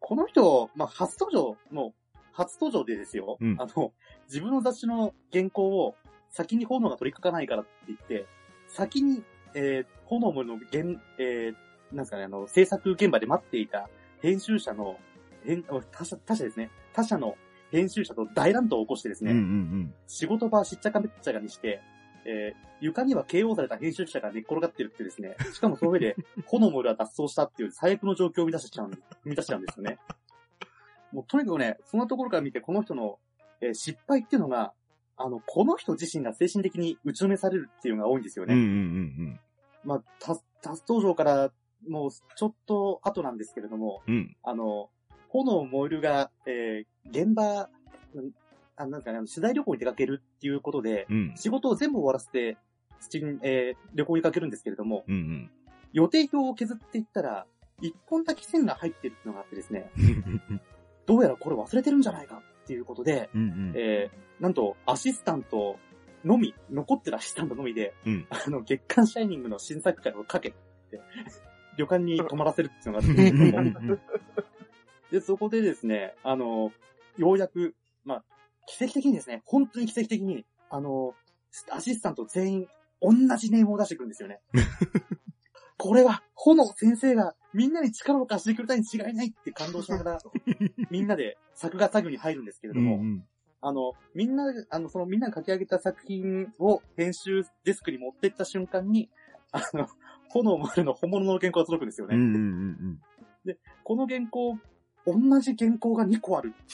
この人、まあ、初登場、もう、初登場でですよ、うん。あの、自分の雑誌の原稿を先に炎が取り掛かないからって言って、先に、えー、炎の原、えー、なんですかね、あの、制作現場で待っていた編集者の、編他社、他社ですね、他社の編集者と大乱闘を起こしてですね、うんうん仕事場しっちゃかめっちゃかにして、えー床には KO された編集者が寝っ転がってるってですね、しかもその上で、炎のが脱走したっていう最悪の状況を生み出しちゃうん、生み出しちゃうんですよね。もうとにかくね、そんなところから見て、この人の、えー失敗っていうのが、あの、この人自身が精神的に打ちのめされるっていうのが多いんですようん。うんうね。んまあ、た初登場から、もうちょっと後なんですけれども、うん。うん。あの、炎燃えるが、えー現場、うんあなんかね、あの取材旅行に出かけるっていうことで、うん。仕事を全部終わらせて、えー旅行にかけるんですけれども、うん予定表を削っていったら、一本だけ線が入ってるってのがあってですね、うん。どうやらこれ忘れてるんじゃないかっていうことで、うんうん。えー、なんと、アシスタントのみ、残ってるアシスタントのみで、うんあの、月刊シャイニングの新作会をかけて、旅館に泊まらせるっていうのがあるんですけども、で、そこでですね、あの、ようやく、まあ、奇跡的にですね、本当に奇跡的に、あの、アシスタント全員、同じネームを出してくるんですよね。これは、炎先生がみんなに力を貸してくれたに違いないって感動しながら、みんなで作画作業に入るんですけれども、うんあの、みんな、あの、そのみんなが書き上げた作品を編集デスクに持ってった瞬間に、あの、炎丸の本物の原稿が届くんですよね。うんうんこの原稿、同じ原稿が2個ある。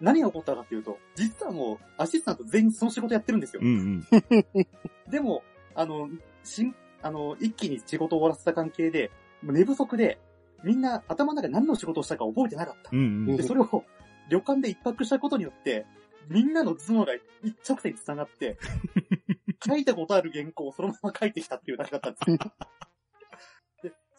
何が起こったかっていうと、実はもう、アシスタント全員その仕事やってるんですよ。うんうん。でも、あの、しん、あの、一気に仕事を終わらせた関係で、寝不足で、みんな頭の中で何の仕事をしたか覚えてなかった。うんうんで、それを旅館で一泊したことによって、みんなの頭脳が一直線に繋がって、書いたことある原稿をそのまま書いてきたっていうだけだったんですよ。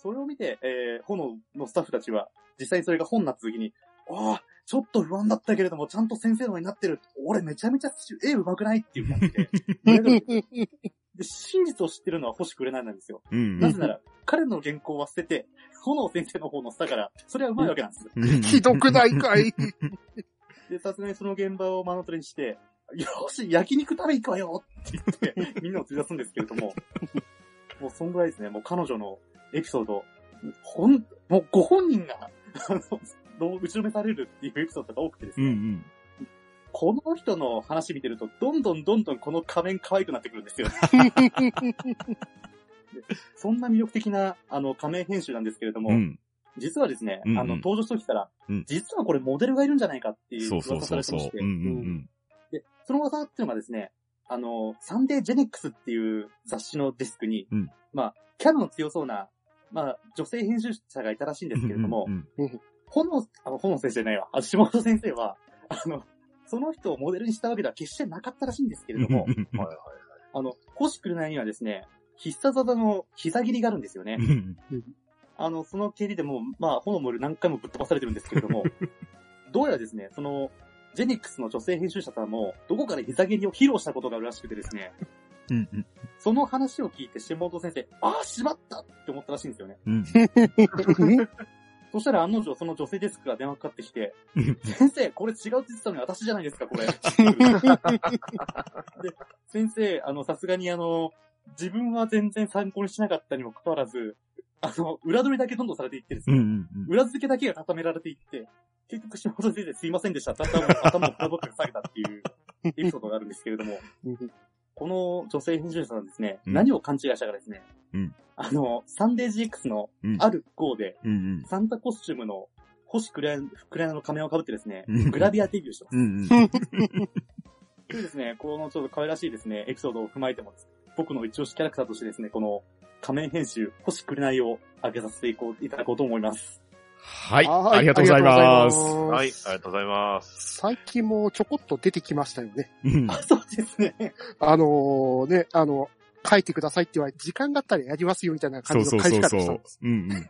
で、それを見て、えー、炎のスタッフたちは、実際にそれが本になった時に、ああ、ちょっと不安だったけれども、ちゃんと先生のになってる。俺めちゃめちゃ絵上手くないっていう感じで。で、真実を知ってるのは星くれないなんですよ。うんなぜなら、彼の原稿は捨てて、炎先生の方のしたから、それは上手いわけなんです。うん。ひどくないかい？で、さすがにその現場を目の当たりにして、よし、焼肉食べ行くわよって言って、みんなを連れ出すんですけれども、もうそんぐらいですね、もう彼女のエピソード、ほん、もうご本人が、あの、打ちのめされるっていうエピソードが多くてですね、うんうん。この人の話見てると、どんどんどんどんこの仮面可愛くなってくるんですよ。でそんな魅力的な、あの、仮面編集なんですけれども、うん。実はですね、うんうんあの、登場した時から、うん実はこれモデルがいるんじゃないかっていう噂。されてまして、で、その噂っていうのがですね、あの、サンデージェネックスっていう雑誌のデスクに、うんまあ、キャラの強そうな、まあ、女性編集者がいたらしいんうん。ですけれども、うん例炎、あの、炎先生じゃないわ。あ、下本先生は、あの、その人をモデルにしたわけでは決してなかったらしいんですけれども、はいはい。あの、星来るなにはですね、必殺技の膝切りがあるんですよね。あの、その蹴りでも、まあ、炎も何回もぶっ飛ばされてるんですけれども、どうやらですね、その、ジェニックスの女性編集者さんも、どこかで膝蹴りを披露したことがあるらしくてですね、うんうん。その話を聞いて下本先生、ああ、しまったって思ったらしいんですよね。うん。そしたら案の定その女性デスクが電話かかってきて、先生、これ違うって言ってたのに私じゃないですか、これ。で、先生、あの、さすがにあの、自分は全然参考にしなかったにもかかわらず、あの、裏取りだけどんどんされていってですね、うんうん裏付けだけが固められていって、結局下本先生すいませんでした。頭を頭を深ぼって下げたっていうエピソードがあるんですけれども、この女性編集者さんですね、うん。何を勘違いしたかですね、うん。あの、サンデー GX のうん。ある号で、うんうん。サンタコスチュームの星クレアクレアの仮面を被ってですねうん、グラビアデビューしてます。うんうん。でですね、このちょっと可愛らしいですね、エピソードを踏まえても僕の一押しキャラクターとしてですね、この仮面編集、星くれないを上げさせていこう、いただこうと思います。はい。はいありがとうございます。はい、ありがとうございます。最近もちょこっと出てきましたよね。うんあ、そうですね。あのーね、あの、書いてくださいって言われて、時間があったらやりますよみたいなそうそう感じの返しそうそう方したんです。。うんうん。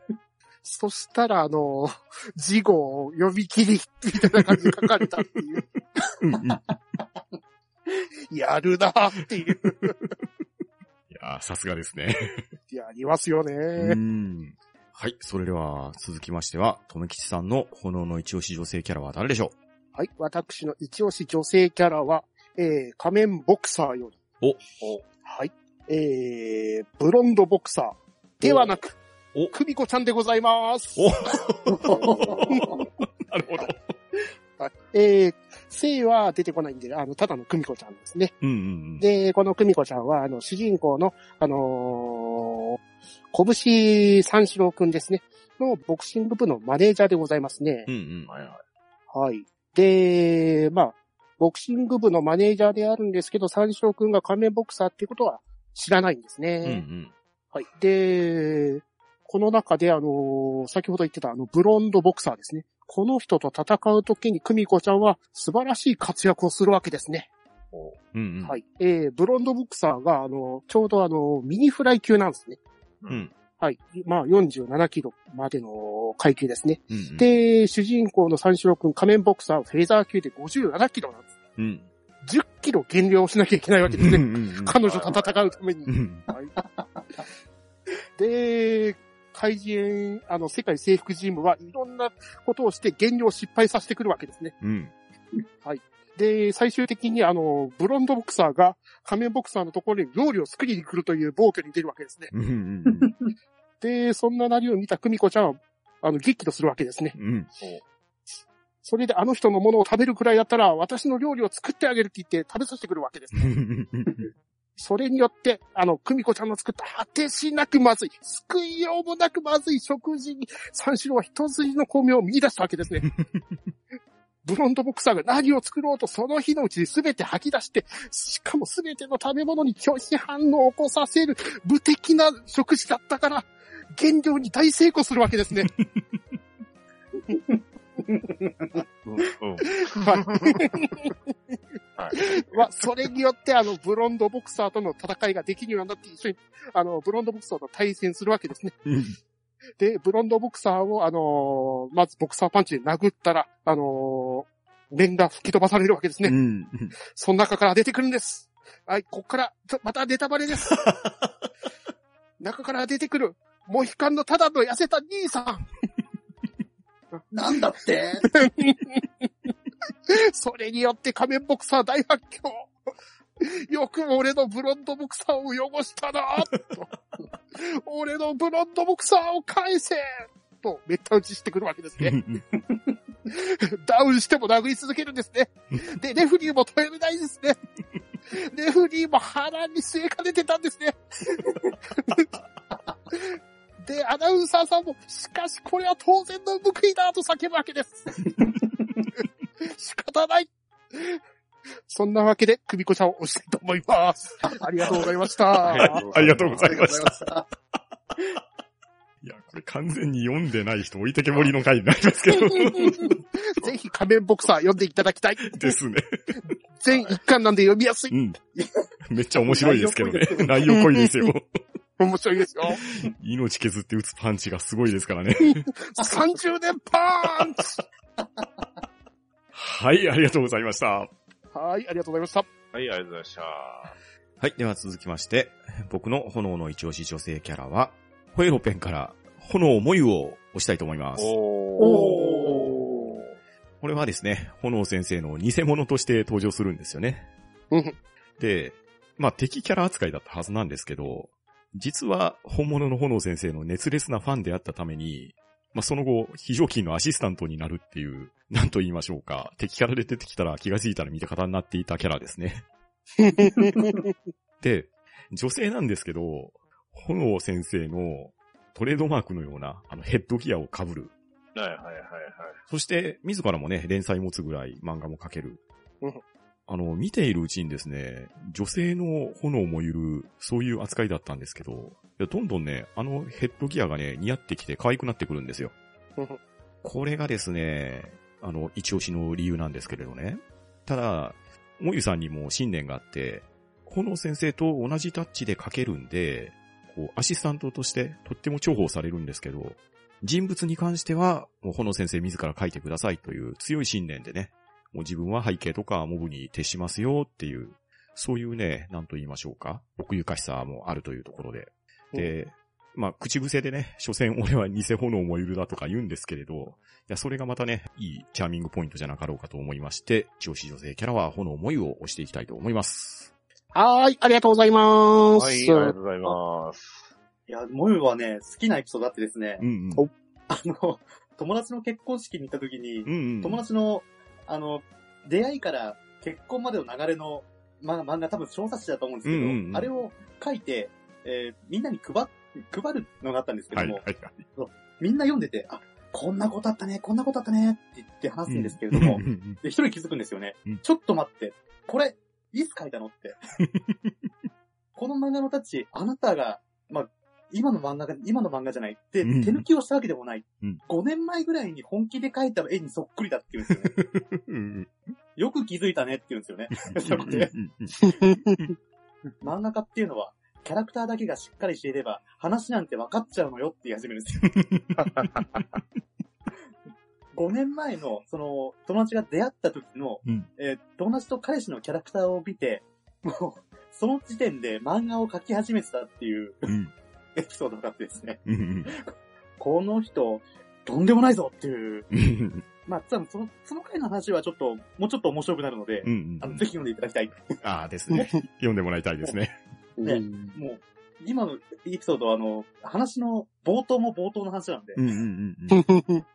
そしたら、あのー、事後を読み切り、みたいな感じで書かれたっていう。うんうんやるなーっていう。いやーさすがですね。やりますようね。ん。はい。それでは、続きましては、とめきちさんの炎の一押し女性キャラは誰でしょはい。私の一押し女性キャラは、えー、仮面ボクサーより。おはい。えー、ブロンドボクサーではなく、おクミコちゃんでございます。お なるほど。はいえー、性は出てこないんで、あの、ただのクミコちゃんですね。うんうんうん。で、このクミコちゃんは、あの、主人公の、あのー、拳三四郎くんですね。のボクシング部のマネージャーでございますねう。んうん。はいはい。はい。で、まあ、ボクシング部のマネージャーであるんですけど、三四郎くんが仮面ボクサーっていうことは知らないんですね。うんうん。はい。で、この中であの、先ほど言ってたあの、ブロンドボクサーですね。この人と戦うときにクミコちゃんは素晴らしい活躍をするわけですね。うんうん。。はいい。えー、ブロンドボクサーがあの、ちょうどあの、ミニフライ級なんですね。うん。はい。まあ、47キロまでの階級ですね。うんうん、で、主人公の三四郎くん仮面ボクサーはフェザー級で57キロなんです。うん。10キロ減量しなきゃいけないわけですね。うんうんうん彼女と戦うためにう。んはい。で、怪人、あの、世界征服チームはいろんなことをして減量を失敗させてくるわけですね。うん。で、最終的にあの、ブロンドボクサーが仮面ボクサーのところに料理を作りに来るという暴挙に出るわけですね。うんうんで、そんななりを見た久美子ちゃんは、あの、激怒するわけですね。うん。それであの人のものを食べるくらいだったら、私の料理を作ってあげるって言って食べさせてくるわけです。うん。それによって、あの、久美子ちゃんの作った果てしなくまずい、救いようもなくまずい食事に、三四郎は一筋の巧妙を見出したわけですね。ブロンドボクサーが何を作ろうとその日のうちに全て吐き出して、しかも全ての食べ物に拒否反応を起こさせる無敵な食事だったから、減量に大成功するわけですね。まあ、それによって、あの、ブロンドボクサーとの戦いができるようになって、一緒に、あの、ブロンドボクサーと対戦するわけですね。うん。で、ブロンドボクサーを、あのーまずボクサーパンチで殴ったら、あのー面が吹き飛ばされるわけですね。うん。その中から出てくるんです。はい、こっから、またネタバレです。中から出てくる、モヒカンのただの痩せた兄さん。なんだって？それによって仮面ボクサー大発狂。よくも俺のブロンドボクサーを汚したなと。俺のブロンドボクサーを返せと、めった打ちしてくるわけですね。ダウンしても殴り続けるんですね。で、レフリーも止めないですね。レフリーも腹に据えかねてたんですね。で、アナウンサーさんも、しかしこれは当然の報いだと叫ぶわけです。仕方ない。そんなわけで、クミコちゃんを押したいと思います。ありがとうございました。ありがとうございました。た。いや、これ完全に読んでない人置いてけぼりの回になりますけど。ぜひ仮面ボクサー読んでいただきたい。ですね。全一巻なんで読みやすい。うん。めっちゃ面白いですけどね。内容濃いですよ。面白いですよ。命削って打つパンチがすごいですからね。30年パンチはい、ありがとうございました。はい、ありがとうございました。はい、ありがとうございました。はい、では続きまして、僕の炎の一押し女性キャラは、ホエロペンから炎もゆを押したいと思います。おー。これはですね、炎先生の偽物として登場するんですよね。うんで、まあ敵キャラ扱いだったはずなんですけど、実は本物の炎先生の熱烈なファンであったために、まあその後、非常勤のアシスタントになるっていう、なんと言いましょうか、敵キャラで出てきたら気がついたら見て方になっていたキャラですね。で、女性なんですけど、炎先生のトレードマークのような、あのヘッドギアを被るはいはいはいはい。そして、自らもね、連載持つぐらい漫画も描けるうん。あの、見ているうちにですね、女性の炎もゆる、そういう扱いだったんですけど、どんどんね、あのヘッドギアがね、似合ってきて可愛くなってくるんですようん。これがですね、あの、一押しの理由なんですけれどね。ただ、もゆさんにも信念があって、炎先生と同じタッチで描けるんで、こう、アシスタントとしてとっても重宝されるんですけど、人物に関しては、もう、炎先生自ら書いてくださいという強い信念でね、もう自分は背景とかモブに徹しますよっていう、そういうね、なんと言いましょうか、奥ゆかしさもあるというところで。で、まあ、口癖でね、所詮 俺は偽炎もゆるだとか言うんですけれど、いや、それがまたね、いいチャーミングポイントじゃなかろうかと思いまして、上司女性キャラは炎もゆを押していきたいと思います。はーい、ありがとうございます。はい、ありがとうございます。いや、モユはね、好きなエピソードあってですね、うんうん。おあの、友達の結婚式に行った時にう、んうん。友達の、あの、出会いから結婚までの流れの、まあ、漫画多分小冊子だと思うんですけど、うんうんうんあれを書いて、えーみんなに配っ、配るのがあったんですけはい、ども、はい、はい。みんな読んでて、あ、こんなことあったね、こんなことあったねって言って話すんですけれども、うんうんうんで、一人気づくんですよね。うんちょっと待って、これ、いつ書いたのって。この漫画のタッチ、あなたが、まあ、今の漫画が、今の漫画じゃない。って、手うん。抜きをしたわけでもない。うん。5年前ぐらいに本気で描いた絵にそっくりだって言うんですよね。うん。よく気づいたねって言うんですよね。そこうん。で、うん。漫画家っていうのは、キャラクターだけがしっかりしていれば、話なんて分かっちゃうのよって言い始めるんですよ。5年前の、その、友達が出会った時の、うん。えー友達と彼氏のキャラクターを見て、もう、その時点で漫画を描き始めてたっていううんエピソードがあってですね、うんこの人、とんでもないぞっていう、う んまあ、多分その、その回の話はちょっと、もうちょっと面白くなるので、うんあの、ぜひ読んでいただきたい。ああですね。読んでもらいたいですね。ねうんもう、今のエピソードはあの、話の冒頭も冒頭の話なんで、うんうんうんうん。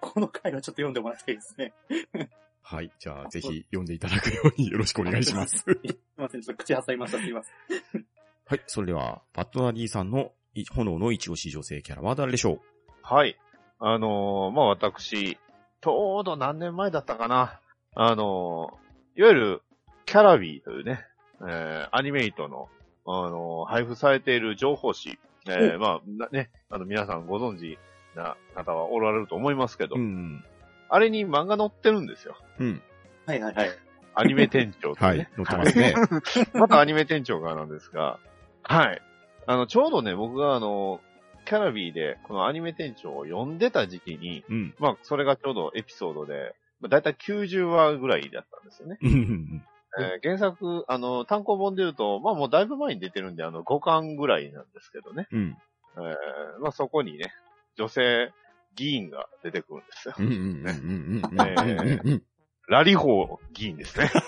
この回はちょっと読んでもらいたいですね。はい。じゃあ、ぜひ読んでいただくようによろしくお願いします。すいません、ちょっと口挟みました。すいません。はい。それでは、バッドダディさんのい炎の一押し女性キャラは誰でしょはい。あのーまあ、私、ちょうど何年前だったかな。あのーいわゆる、キャラビーというね、えーアニメイトの、あのー配布されている情報誌、えーまあ、なね、あの、皆さんご存知な方はおられると思いますけど、ううん。あれに漫画載ってるんですよ。うん。はいはいはい。アニメ店長とはいね。。載ってますね。またアニメ店長からなんですが、はい。あの、ちょうどね、僕があの、キャラビーで、このアニメ店長を読んでた時期に、うん。まあ、それがちょうどエピソードで、まあ、だいたい90話ぐらいだったんですよね。えー原作、あの、単行本で言うと、まあもうだいぶ前に出てるんで、あの、5巻ぐらいなんですけどね。うん。えーまあそこにね、女性議員が出てくるんですよ。うんうんうんうんうんうん。ラリホー議員ですね。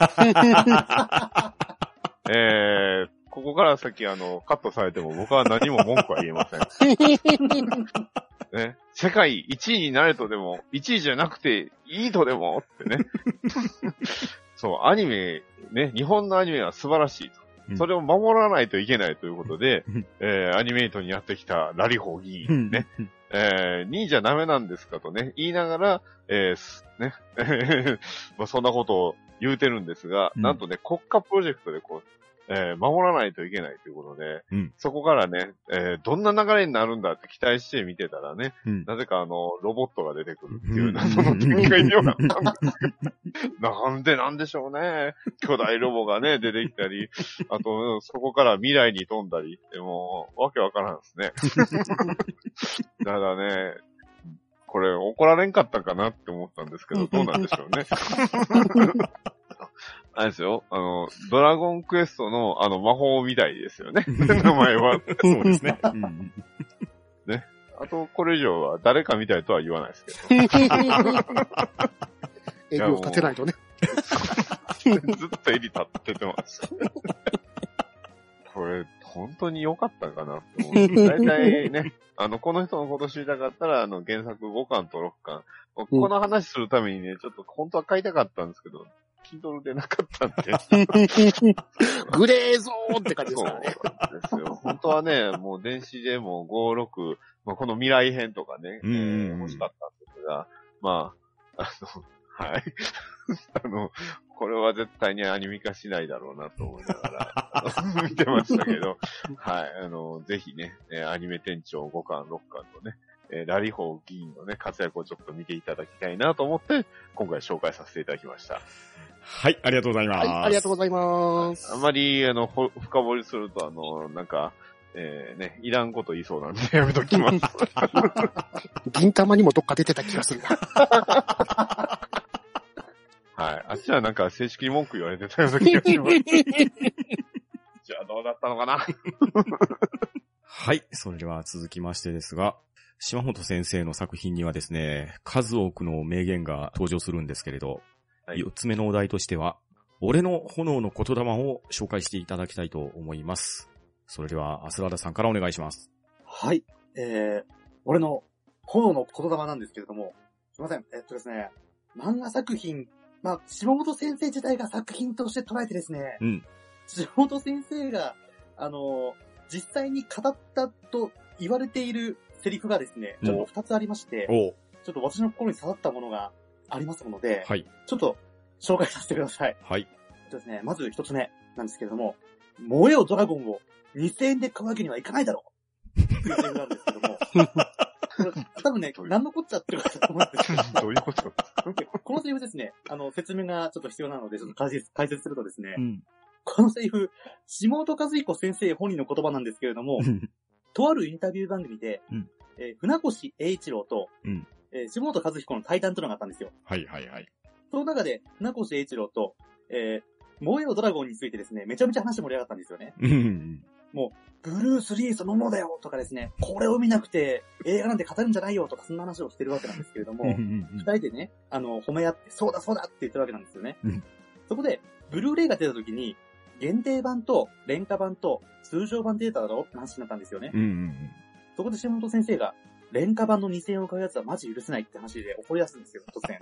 えー、ここから先、あの、カットされても僕は何も文句は言えません。ね、世界1位になれとでも、1位じゃなくていいとでもってね。そう、アニメ、ね、日本のアニメは素晴らしいと。うん。それを守らないといけないということで、うん。えーアニメイトにやってきたラリホー議員ね、えー、2位じゃダメなんですかとね、言いながら、えーすね、まあそんなことを言うてるんですが、うん。なんとね、国家プロジェクトでこう、えー守らないといけないということで、うんそこからね、えーどんな流れになるんだって期待して見てたらね、うん。なぜかあの、ロボットが出てくるっていう、うん謎の展開にはなったんですけど、なんでなんでしょうね。巨大ロボがね、出てきたり、あと、そこから未来に飛んだりって、もう、わけわからんですね。ただね、これ怒られんかったかなって思ったんですけど、どうなんでしょうね。あれですよ、あの、ドラゴンクエストのあの魔法みたいですよね。名前は。そうですね。うんあと、これ以上は誰かみたいとは言わないですけど。襟を立てないとね。ずっと襟立っててます。これ、本当に良かったかなって思う。大体ね、あの、この人のこと知りたかったら、あの、原作5巻と6巻。この話するためにね、ちょっと本当は買いたかったんですけど、Kindle でなかったんで。グレーゾーンって感じですそうからね。なんですよ。本当はね、もう電子でも5、6、まあ、この未来編とかね、えー欲しかったんですが、まあ、あの、はい。あの、これは絶対にアニメ化しないだろうなと思いながら、見てましたけど、はい。あの、ぜひね、えーアニメ店長5巻、6巻とね、えーラリホー議員のね、活躍をちょっと見ていただきたいなと思って、今回紹介させていただきました。はい、ありがとうございます。はい、ありがとうございます。あんまり、あの、ほ深掘りすると、あの、なんか、えー、ね、いらんこと言いそうなんで やめときます。銀玉にもどっか出てた気がするな。はい。あっちはなんか正式に文句言われてたような気がします。じゃあどうだったのかな？はい。それでは続きましてですが、島本先生の作品にはですね、数多くの名言が登場するんですけれど、はい4つ目のお題としては、俺の炎の言霊を紹介していただきたいと思います。それでは、アスラーダさんからお願いします。はい。えー、俺の炎の言霊なんですけれども、すいません。えっとですね、漫画作品、まあ、下本先生自体が作品として捉えてですね、うん下本先生が、あの、実際に語ったと言われているセリフがですね、ちょっと二つありまして、おちょっと私の心に刺さったものがありますので、はい。ちょっと紹介させてください。はい。えっとですね、まず一つ目なんですけれども、燃えよドラゴンを2000円で買うわけにはいかないだろう っていうセリフなんですけども、多分ね、何のこっちゃってるかと思うんですけど、どういうこと？このセリフですね、あの、説明がちょっと必要なので、ちょっと解説解説するとですね、ん。このセリフ、下本和彦先生本人の言葉なんですけれども、とあるインタビュー番組で、うんえー船越英一郎と、うんえー下本和彦の対談というのがあったんですよ。はいはいはい。その中で、船越英一郎と、えー、燃えよドラゴンについてですね、めちゃめちゃ話盛り上がったんですよね。うん。ブルース・リーそのものだよとかですね、これを見なくて映画なんて語るんじゃないよとかそんな話をしてるわけなんですけれども、二人でね、あの、褒め合って、そうだそうだって言ってるわけなんですよね。うんそこで、ブルーレイが出た時に、限定版と廉価版と通常版出ただろうって話になったんですよね。そこで下本先生が、廉価版の2000円を買うやつはマジ許せないって話で怒り出すんですよ、突然。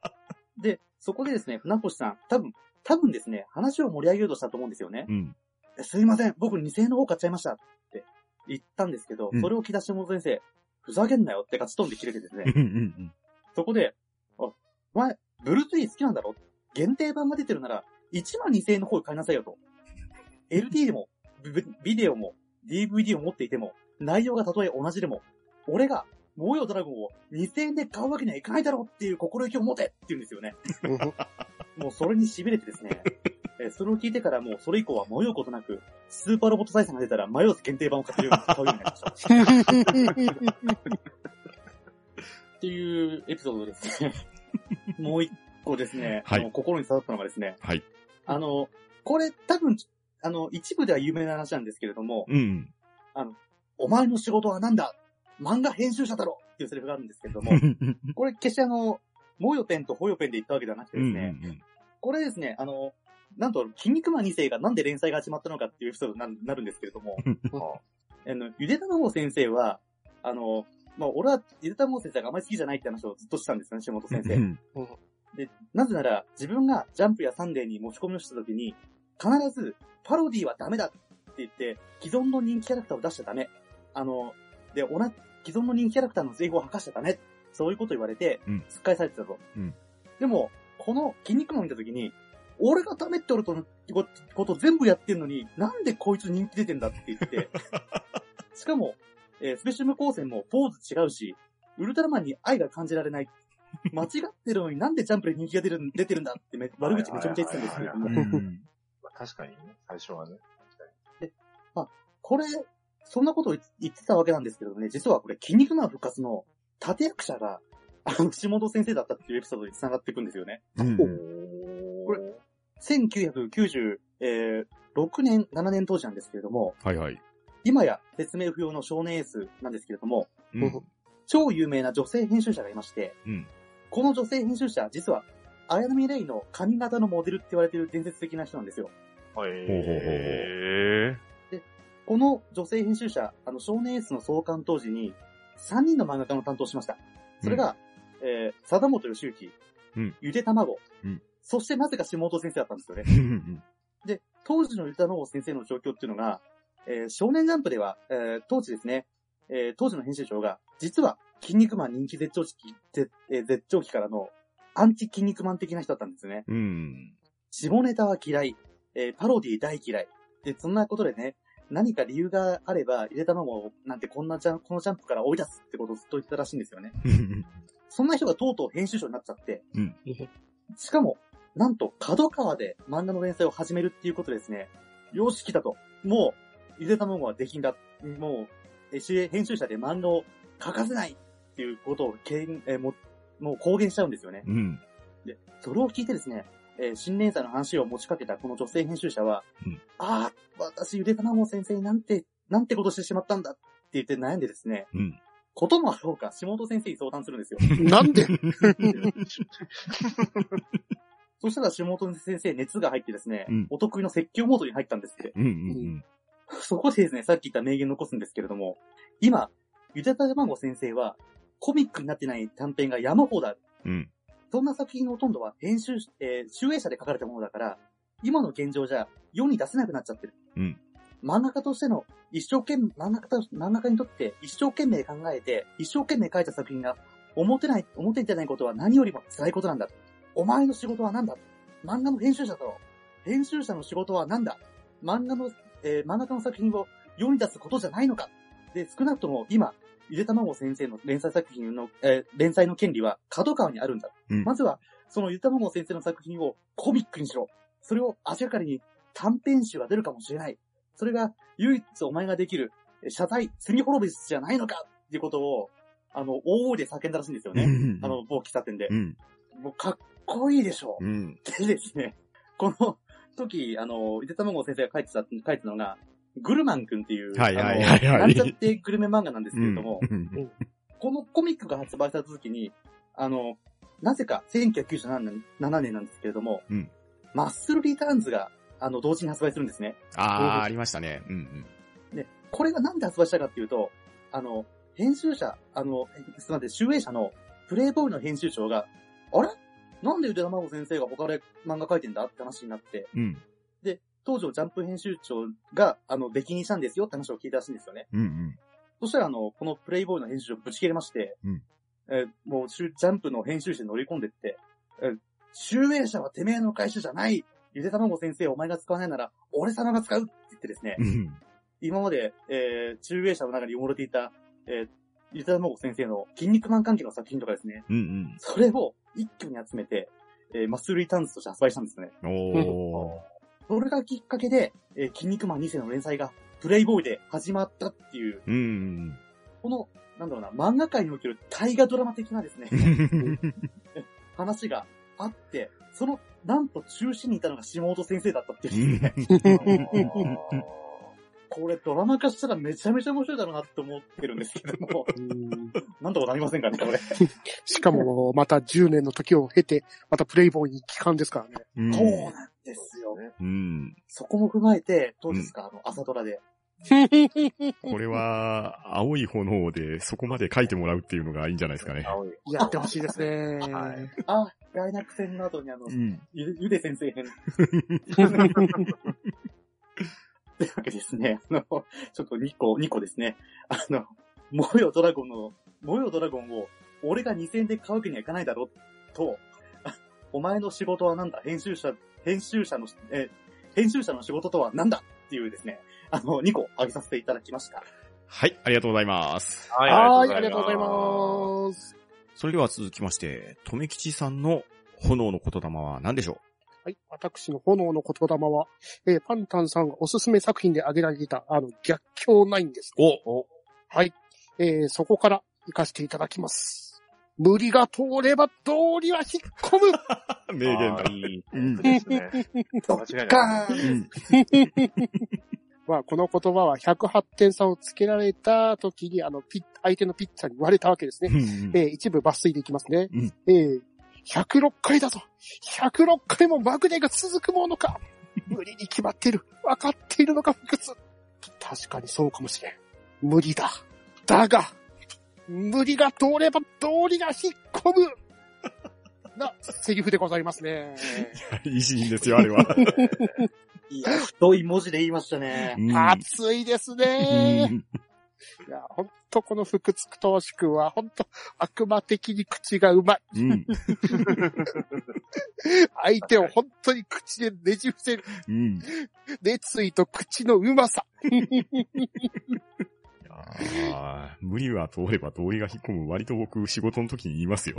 で、そこでですね、船越さん、多分、多分ですね、話を盛り上げようとしたと思うんですよね。うん。えすいません、僕2000円の方買っちゃいましたって言ったんですけど、うんそれを聞き出して下本先生、ふざけんなよってガチ飛んで切れてですね、うんうんそこで、あ、お前、ブルース・リー好きなんだろ？限定版が出てるなら、1万2000円の方買いなさいよと。LD でも、ビビデオも、DVD を持っていても、内容がたとえ同じでも、俺が、燃えよドラゴンを2000円で買うわけにはいかないだろうっていう心意気を持てって言うんですよね。もうそれに痺れてですね、えーそれを聞いてからもうそれ以降は迷うことなく、スーパーロボット財産が出たら迷わず限定版を買うようになりました。っていうエピソードですね。もう一個ですね、はいあの心に刺さったのがですね、はい。あの、これ多分、あの、一部では有名な話なんですけれども、うん。お前の仕事は何だ漫画編集者だろっていうセリフがあるんですけれども、これ決してあの、もよペンとほよペンで言ったわけではなくてですね、これですね、あの、なんと、筋肉マン2世がなんで連載が始まったのかっていうエピソードにななるんですけれども、あ。の、ゆでたまご先生は、あの、まあ、俺はゆでたまご先生があまり好きじゃないって話をずっとしたんですよね、下本先生。で、なぜなら、自分がジャンプやサンデーに持ち込みをしたときに、必ず、パロディはダメだって言って、既存の人気キャラクターを出しちゃダメ。あの、で、同じ、既存の人気キャラクターの税法を吐かしちゃダメ。そういうこと言われてうん、突っ返されてたと。うんでも、この筋肉マンを見たときに、俺がダメって俺と、こと全部やってんのに、なんでこいつ人気出てんだって言って。しかも、えースペシウム光線もポーズ違うし、ウルトラマンに愛が感じられない。間違ってるのになんでジャンプで人気が出るん出てるんだってめ 悪口めちゃめちゃ言ってたんですけれども。うんまあ確かにね、最初はね。これ、そんなことを言ってたわけなんですけどね、実はこれ、筋肉マン復活の立役者が、あの、下本先生だったっていうエピソードに繋がっていくんですよね。うんこれ1996年、7年当時なんですけれども、はいはい。今や説明不要の少年エースなんですけれども、うん。超有名な女性編集者がいまして、うん。この女性編集者、実は、綾波レイの髪型のモデルって言われている伝説的な人なんですよ。はい。ほうほうほうほうへこの女性編集者、あの、少年エースの創刊当時に、3人の漫画家の担当をしました。それが、えー、貞本義行、うんゆで卵、うんそしてなぜか下本先生だったんですよね。うんで、当時のゆで卵先生の状況っていうのが、えー少年ジャンプでは、えー当時ですね、えー当時の編集長が、実は、筋肉マン人気絶頂期、絶えー絶頂期からの、アンチ筋肉マン的な人だったんですよね。うん。下ネタは嫌い、えーパロディ大嫌い。で、そんなことでね、何か理由があれば、ゆで卵なんてこんなジャン、このジャンプから追い出すってことをずっと言ってたらしいんですよね。うん。そんな人がとうとう編集長になっちゃって、うんしかも、なんと、角川で漫画の連載を始めるっていうことですね。よし、来たと。もう、ゆで卵はできんだ。もう、編集者で漫画を書かせないっていうことをけん、えもう、もう公言しちゃうんですよね。うん。で、それを聞いてですね、えー新連載の話を持ちかけたこの女性編集者は、うんああ、私、ゆで卵先生になんて、なんてことしてしまったんだって言って悩んでですね、うん。こともあろうか、下本先生に相談するんですよ。なんで？そしたら下本先生熱が入ってですね、うんお得意の説教モードに入ったんですって。うん。うん。そこでですね、さっき言った名言残すんですけれども、今、ゆで卵先生は、コミックになってない短編が山ほどある。うん。そんな作品のほとんどは編集し、えー、集英社で書かれたものだから、今の現状じゃ世に出せなくなっちゃってる。うん漫画家としての一生懸命、漫画家と、漫画家にとって一生懸命考えて、一生懸命書いた作品が表ない、表に出ないことは何よりも辛いことなんだ。お前の仕事は何だ漫画の編集者だろう。編集者の仕事は何だ漫画の、えー漫画家の作品を世に出すことじゃないのかで、少なくとも今、ゆでたまご先生の連載作品の、えー連載の権利は角川にあるんだ。うんまずは、そのゆでたまご先生の作品をコミックにしろ。それを足がかりに短編集が出るかもしれない。それが唯一お前ができる、えー謝罪、罪滅びじゃないのかっていうことを、あの、大声で叫んだらしいんですよね。あの、某喫茶店でう。ん。もうかっこいいでしょ。うん。でですね、この時、あの、ゆでたまご先生が書いてた、書いてたのが、グルマン君っていう、はいはいはいはいなんちゃってグルメ漫画なんですけれども、うん。このコミックが発売された時に、あの、なぜか1997年 ,7 年なんですけれども、うんマッスルリターンズが、あの、同時に発売するんですね。ああ、ありましたね。うんで、これがなんで発売したかっていうと、あの、編集者、あの、えすみません、集英社のプレイボーイの編集長が、あれ？なんでゆでたまご先生が他で漫画描いてんだ？って話になって、うん。うん。で、当時ジャンプ編集長が、あの、出禁にしたんですよって話を聞いたらしいんですよね。うんうん。そしたら、あの、このプレイボーイの編集長ぶち切れまして、うんえーもう、ジャンプの編集者に乗り込んでって、えー集英社はてめえの会社じゃないゆでたまご先生お前が使わないなら、俺様が使うって言ってですね、うん。今まで、えー、中英社の中に埋もれていた、えー、ゆでたまご先生の筋肉マン関係の作品とかですね、うんそれを一挙に集めて、えー、マッスルリターンズとして発売したんですね。うん。おー。それがきっかけで、えー、筋肉マン2世の連載が、プレイボーイで始まったっていう、うん。この、なんだろうな、漫画界における大河ドラマ的なですね、話があって、その、なんと中心にいたのが下本先生だったっていう。ね、これドラマ化したらめちゃめちゃ面白いだろうなって思ってるんですけども、うんなんとかなりませんかね、これ。しかも、また10年の時を経て、またプレイボーイに帰還ですからね。うんそうなんですよ。うん。そこも踏まえて、どうですか、あの、朝ドラで。これは、青い炎でそこまで書いてもらうっていうのがいいんじゃないですかね。青い。やってほしいですね。はいあ、ガイナック戦の後にあの、ん。ゆゆで先生編。というわけですね。あの、ちょっと2個、2個ですね。あの、モヨドラゴンの、モヨドラゴンを、俺が2000円で買うわけにはいかないだろ、と、あ お前の仕事はなんだ？編集者、編集者の、えー編集者の仕事とはなんだ？っていうですね、あの、2個挙げさせていただきました。はい、ありがとうございます。ははい、ありがとうございます。それでは続きまして、とめきちさんの炎の言霊は何でしょはい。私の炎の言霊は、えーパンタンさんがおすすめ作品で挙げられていた、あの、逆境ナインです、うおお、はい。えーそこから行かせていただきます。無理が通れば道理は引っ込む 名言だ。いいうんですね。間違いない。うん。まあ、この言葉は108点差をつけられた時に、あの、ピッ、相手のピッチャーに言われたわけですね。うんえー一部抜粋でいきますね。うんえー106回だぞ !106 回もマグネが続くものか 無理に決まっているわかっているのか、複数確かにそうかもしれん。無理だ。だが、無理が通れば道理が引っ込むな、セリフでございますね。いいシーンですよ、あれは。いや、太い文字で言いましたね。うん熱いですね。いや、ほんとこの福津投手君は、ほんと悪魔的に口がうまい。うん。相手を本当に口でねじ伏せる。うん。熱意と口のうまさ。あー無理は通れば通りが引っ込む。割と僕、仕事の時に言いますよ。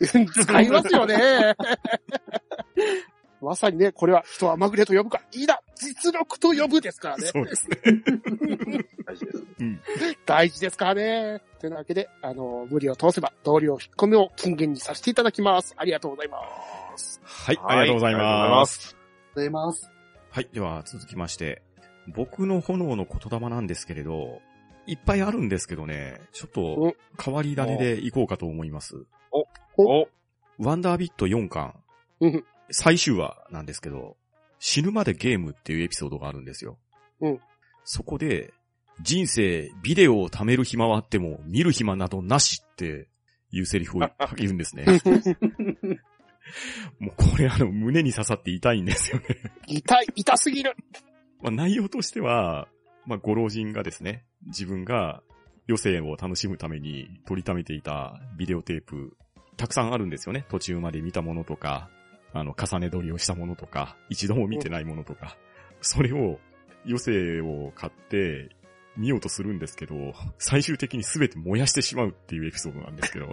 使いますよね。まさにね、これは人はまぐれと呼ぶか。いいだ実力と呼ぶですからね。そうですね。大事です。大事ですからね。というわけで、あの、無理を通せば、道理を引っ込みを金言にさせていただきます。ありがとうございます。はい、ありがとうございありがとうございま。ます。はい、では続きまして、僕の炎の言霊なんですけれど、いっぱいあるんですけどね、ちょっと変わり種でいこうかと思います。お、ワンダービット4巻うん、最終話なんですけど、死ぬまでゲームっていうエピソードがあるんですよ。うんそこで、人生、ビデオを貯める暇はあっても、見る暇などなしっていうセリフを言うんですね。もうこれあの、胸に刺さって痛いんですよね。痛い、痛すぎる。まあ、内容としては、まあ、ご老人がですね、自分が余生を楽しむために取りためていたビデオテープ、たくさんあるんですよね。途中まで見たものとか、あの、重ね撮りをしたものとか、一度も見てないものとか、それを、余生を買って、見ようとするんですけど、最終的に全て燃やしてしまうっていうエピソードなんですけど。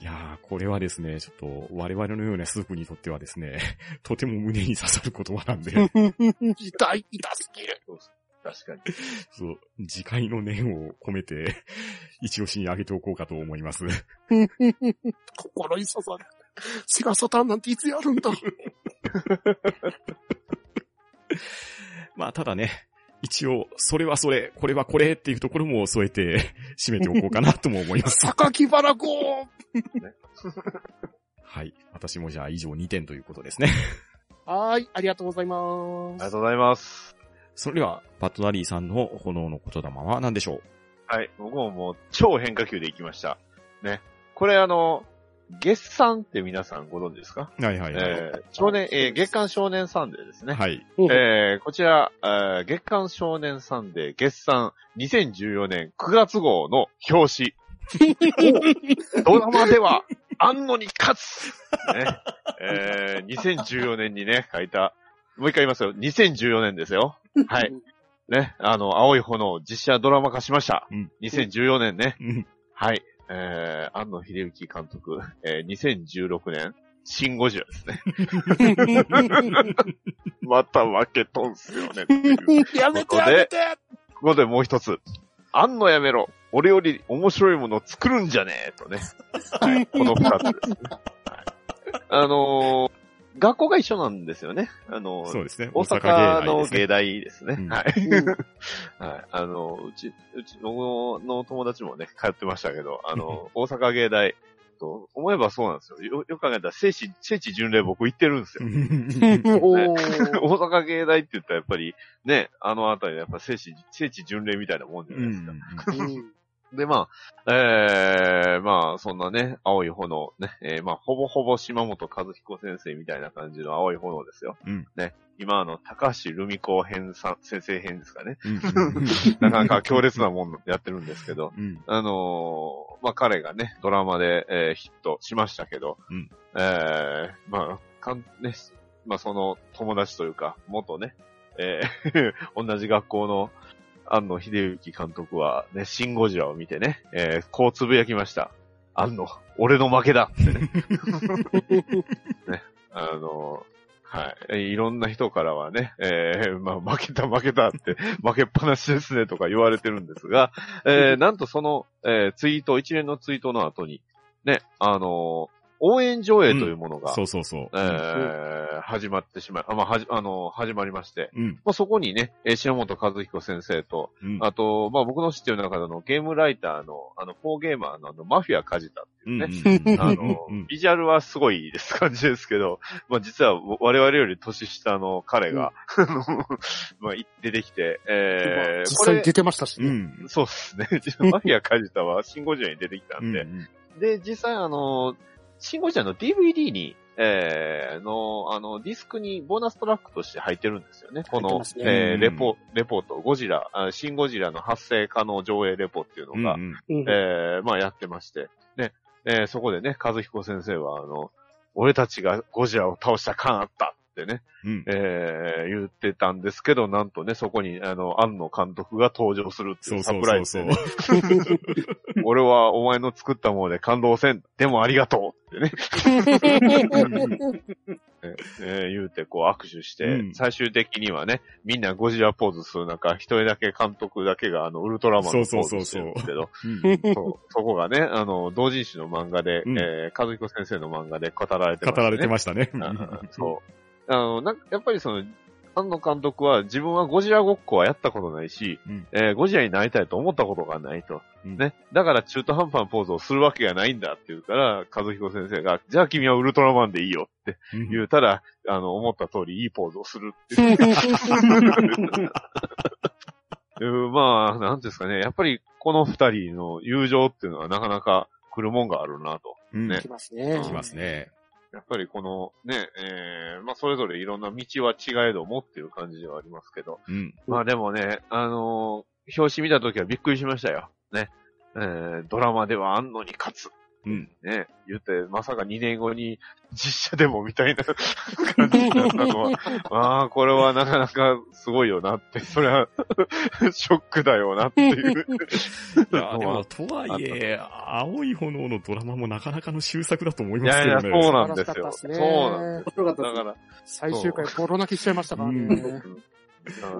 いやー、これはですね、ちょっと我々のようなスープにとってはですね、とても胸に刺さる言葉なんで、痛い、痛すぎる。確かに。そう、次回の念を込めて、一押しに上げておこうかと思います。心に刺さる。セガサターンなんていつやるんだ。まあ、ただね、一応、それはそれ、これはこれっていうところも添えて、締めておこうかなとも思います。榊原号 はい。私もじゃあ以上2点ということですね。はーい、ありがとうございまありがす。とうございます。それでは、バットナリーさんの炎の言霊は何でしょう？はい。僕ももう超変化球で行きました。ね。これあの、月産って皆さんご存知ですか？はいはいはい。えー少年、えー月刊少年サンデーですね。はい。えーこちら、えー月刊少年サンデー月産2014年9月号の表紙。ドラマでは、安野に勝つね。えー2014年にね、書いた、もう一回言いますよ。2014年ですよ。はい。ね。あの、青い炎、実写ドラマ化しました。うん2014年ね。うんはい。えー、安野秀幸監督、えー、2016年、シンゴジラですね。また負けとんすよね。やめてやめてここでもう一つ。あんのやめろ。俺より面白いものを作るんじゃねえとね。はい。この二つですね。はい。あのー学校が一緒なんですよね。あのーそうですね。大阪の芸芸大ですね。うんはい。う んはい。あの、うち、うちのの友達もね、通ってましたけど、あの、大阪芸大、と思えばそうなんですよ。よ、よく考えたら、聖地、聖地巡礼僕行ってるんですよ。大阪芸大って言ったらやっぱり、ね、あのあたりやっぱ聖地、聖地巡礼みたいなもんじゃないですか。うんで、まあ、えー、まあ、そんなね、青い炎、ね、えー、まあ、ほぼほぼ島本和彦先生みたいな感じの青い炎ですよ。うん。ね、今あの、高橋留美子編さん、先生編ですかね。うん。なかなか強烈なもんやってるんですけど、うん。あのーまあ、彼がね、ドラマで、えーヒットしましたけど、うんえー、まあ、かん、ね、まあ、その友達というか、元ね、えー 同じ学校の安野秀幸監督はね、シンゴジラを見てね、えーこうつぶやきました。安野、俺の負けだってね。ね、あのーはい。えーいろんな人からはね、えーまあ、負けた負けたって、負けっぱなしですねとか言われてるんですが、えーなんとその、えーツイート、一連のツイートの後に、ね、あのー応援上映というものが、そうそうそう。えー始まってしまい、あ、まあ、はじ、あのー始まりまして、うん。まあ、そこにね、えー島本和彦先生と、うん。あと、まあ、僕の知ってる中でのゲームライターの、あの、フォーゲーマーのあの、マフィアカジタっていうね、うんあのうん、ビジュアルはすごいです感じですけど、まあ実は我々より年下の彼が、あのまあ出てきて、えー、実際に出、てましたしね。うん。そうですね。マフィアカジタはシンゴジラに出てきたうんん。で、で、実際あの、シンゴジラの DVD に、えー、の、あの、ディスクにボーナストラックとして入ってるんですよね。このね。えー、うん。レポ、レポート、ゴジラ、あシンゴジラの発生可能上映レポっていうのが、うんうん。うん。えー、まあやってまして、ね、えーそこでね、和彦先生は、あの、俺たちがゴジラを倒した感あったってね、うん。えー、言ってたんですけど、なんとね、そこに、あの、庵野監督が登場するっていうサプライそうそう。俺はお前の作ったもので感動せん。でもありがとうってね、えー言うてこう握手して、うん最終的にはね、みんなゴジラポーズする中、一人だけ監督だけがあの、ウルトラマンのポーズしてるんですけど、うんそう、そこがね、あの、同人誌の漫画で、うんえー、和彦先生の漫画で語られてま語した、ね。られてましたね。うんそう。あの、なんか、やっぱりその、庵野監督は自分はゴジラごっこはやったことないし、うんえーゴジラになりたいと思ったことがないと。うんね。だから中途半端なポーズをするわけがないんだって言うから、和彦先生が、じゃあ君はウルトラマンでいいよってうん言うたら、あの、思った通りいいポーズをするっていう。うんまあ、なんていうんですかね。やっぱりこの二人の友情っていうのはなかなか来るもんがあるなと。うん。ねきますね。きますね。やっぱりこのね、えー、まあそれぞれいろんな道は違えどもっていう感じではありますけど。うん。まあでもね、あのー表紙見た時はびっくりしましたよ。ね。えー、ドラマでは安野に勝つ。うん。ね。言って、まさか2年後に実写でもみたいな 感じになったのは、ああ、これはなかなかすごいよなって、それは ショックだよなっていう。いや、でも、とはいえ、青い炎のドラマもなかなかの終作だと思いますけどね。いやいや、そうなんですよ。そうなんですだから、最終回ボロ泣きしちゃいましたからね。うん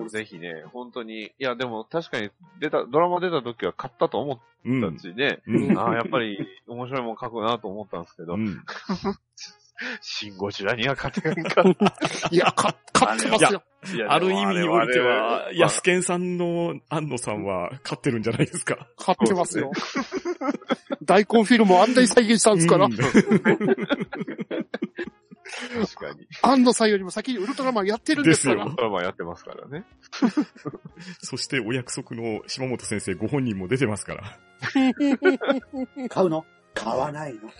ぜひね、本当に、いや、でも確かに出た、ドラマ出た時は買ったと思っうん。たしね、うん。ああ、やっぱり面白いもん書くなと思ったんですけど、うん。シンゴジラには勝てんかった。いや、か、勝ってますよ。いやある意味においてはあ、れ安健さんの安野さんは勝ってるんじゃないですか。勝ってますよ。大根フィルムをあんなに再現したんですから、うん確かに。安野さんよりも先にウルトラマンやってるんですから。ですよドラマやってますからね。そしてお約束の島本先生ご本人も出てますから。買うの？買わないの？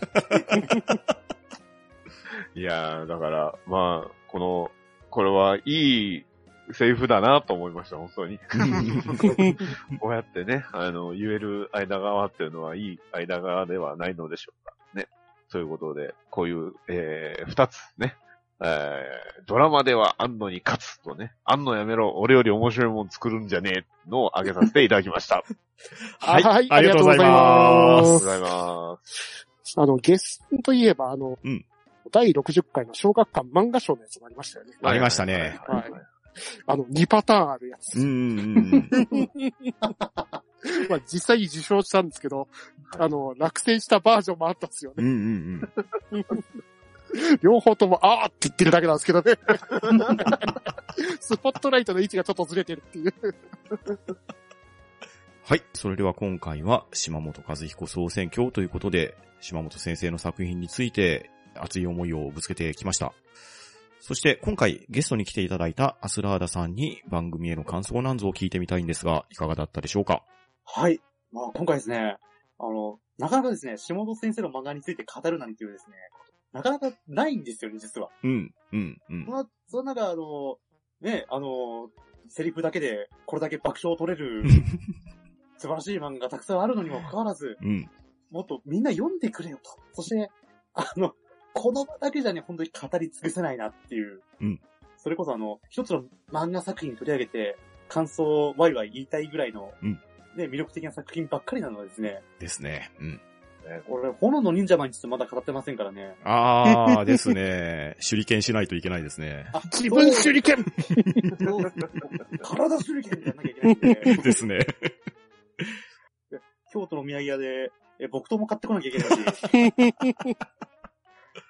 いやー、だから、まあ、この、これはいいセリフだなと思いました、本当に。こうやってね、あの、言える間側っていうのはいい間側ではないのでしょうか。ね。ということで、こういう、えー、二つね。えー、ドラマでは安野に勝つとね、安野やめろ、俺より面白いもん作るんじゃねえのをあげさせていただきました。あ りはい。はいありがとうございま。がとうございます。あの、ゲストといえば、あの、うん第60回の小学館漫画賞のやつもありましたよね。ありましたねはいあの、2パターンあるやつ。うんうんうん。まあ、実際に受賞したんですけど、あの、落選したバージョンもあったんですよね。うんうんうん。両方とも、あーって言ってるだけなんですけどね。スポットライトの位置がちょっとずれてるっていう。はい。それでは今回は島本和彦総選挙ということで、島本先生の作品について熱い思いをぶつけてきました。そして今回ゲストに来ていただいたアスラーダさんに番組への感想なんぞを聞いてみたいんですが、いかがだったでしょうか？はい。まあ今回ですね、あの、なかなかですね、下本先生の漫画について語るなんていうですね、なかなかないんですよね、実は。うん、うん、うん。まあ、その中、あの、ね、あの、セリフだけでこれだけ爆笑を取れる 素晴らしい漫画がたくさんあるのにもかかわらず、うん。もっとみんな読んでくれよと。そして、あの、この場だけじゃね、本当に語り尽くせないなっていう。うんそれこそあの、一つの漫画作品取り上げて、感想をワイワイ言いたいぐらいの、うんね、魅力的な作品ばっかりなのでですね。ですね。うん。俺、炎の忍者マンについてまだ語ってませんからね。あーですね。手裏剣しないといけないですね。あ、自分手裏剣そう体手裏剣でやんなきゃいけないんで、ですね。京都のお土産屋で、え、木刀も買ってこなきゃいけないし。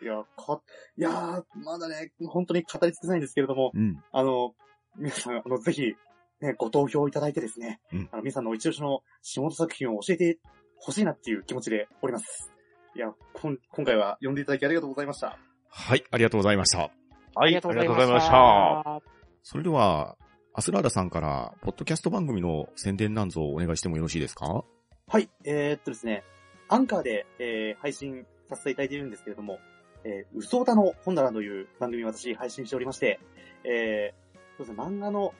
いや、か、いやー、まだね、本当に語り尽くせないんですけれども、うん。あの、皆さん、あの、ぜひ、ね、ご投票いただいてですね、うんあの、皆さんの一押しの下本作品を教えてほしいなっていう気持ちでおります。いや、こん今回は読んでいただきありがとうございました。はい、ありがとうございました。はい、ありがとうございました。た。それでは、アスラーダさんから、ポッドキャスト番組の宣伝なんぞをお願いしてもよろしいですか？はい、えー、っとですね、アンカーで、えー、配信させていただいているんですけれども、えー、うそおたの本棚という番組を私配信しておりまして、えー、そうですね、漫画の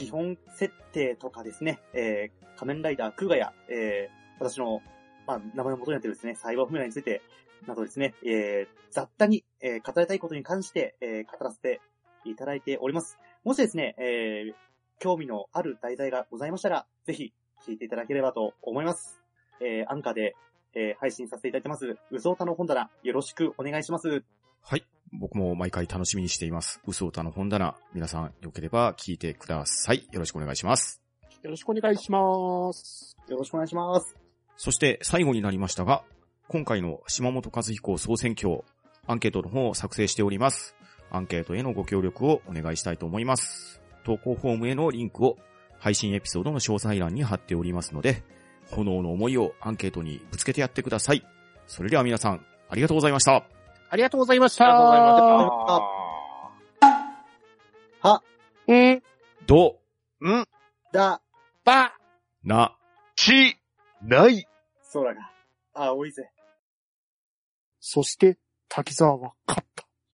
基本設定とかですね、えー、仮面ライダークーガや、えー、私の、まあ、名前の元になってるですね、サイバーフメラについて、などですね、えー、雑多に、えー、語りたいことに関して、えー、語らせていただいております。もしですね、えー、興味のある題材がございましたら、ぜひ聞いていただければと思います。えー、アンカーで、えー、配信させていただいてます、うそおたの本棚、よろしくお願いします。はい。僕も毎回楽しみにしています。うそ歌の本棚。皆さん、よければ聞いてください。よろしくお願いします。よろしくお願いします。よろしくお願いします。そして、最後になりましたが、今回の島本和彦総選挙、アンケートの方を作成しております。アンケートへのご協力をお願いしたいと思います。投稿フォームへのリンクを配信エピソードの詳細欄に貼っておりますので、炎の思いをアンケートにぶつけてやってください。それでは皆さん、ありがとうございました。ありがとうございました。ありがとうございました。は、うん、ど、んだ、ば、な、し、ない。空が、青いぜ。そして、滝沢は勝っ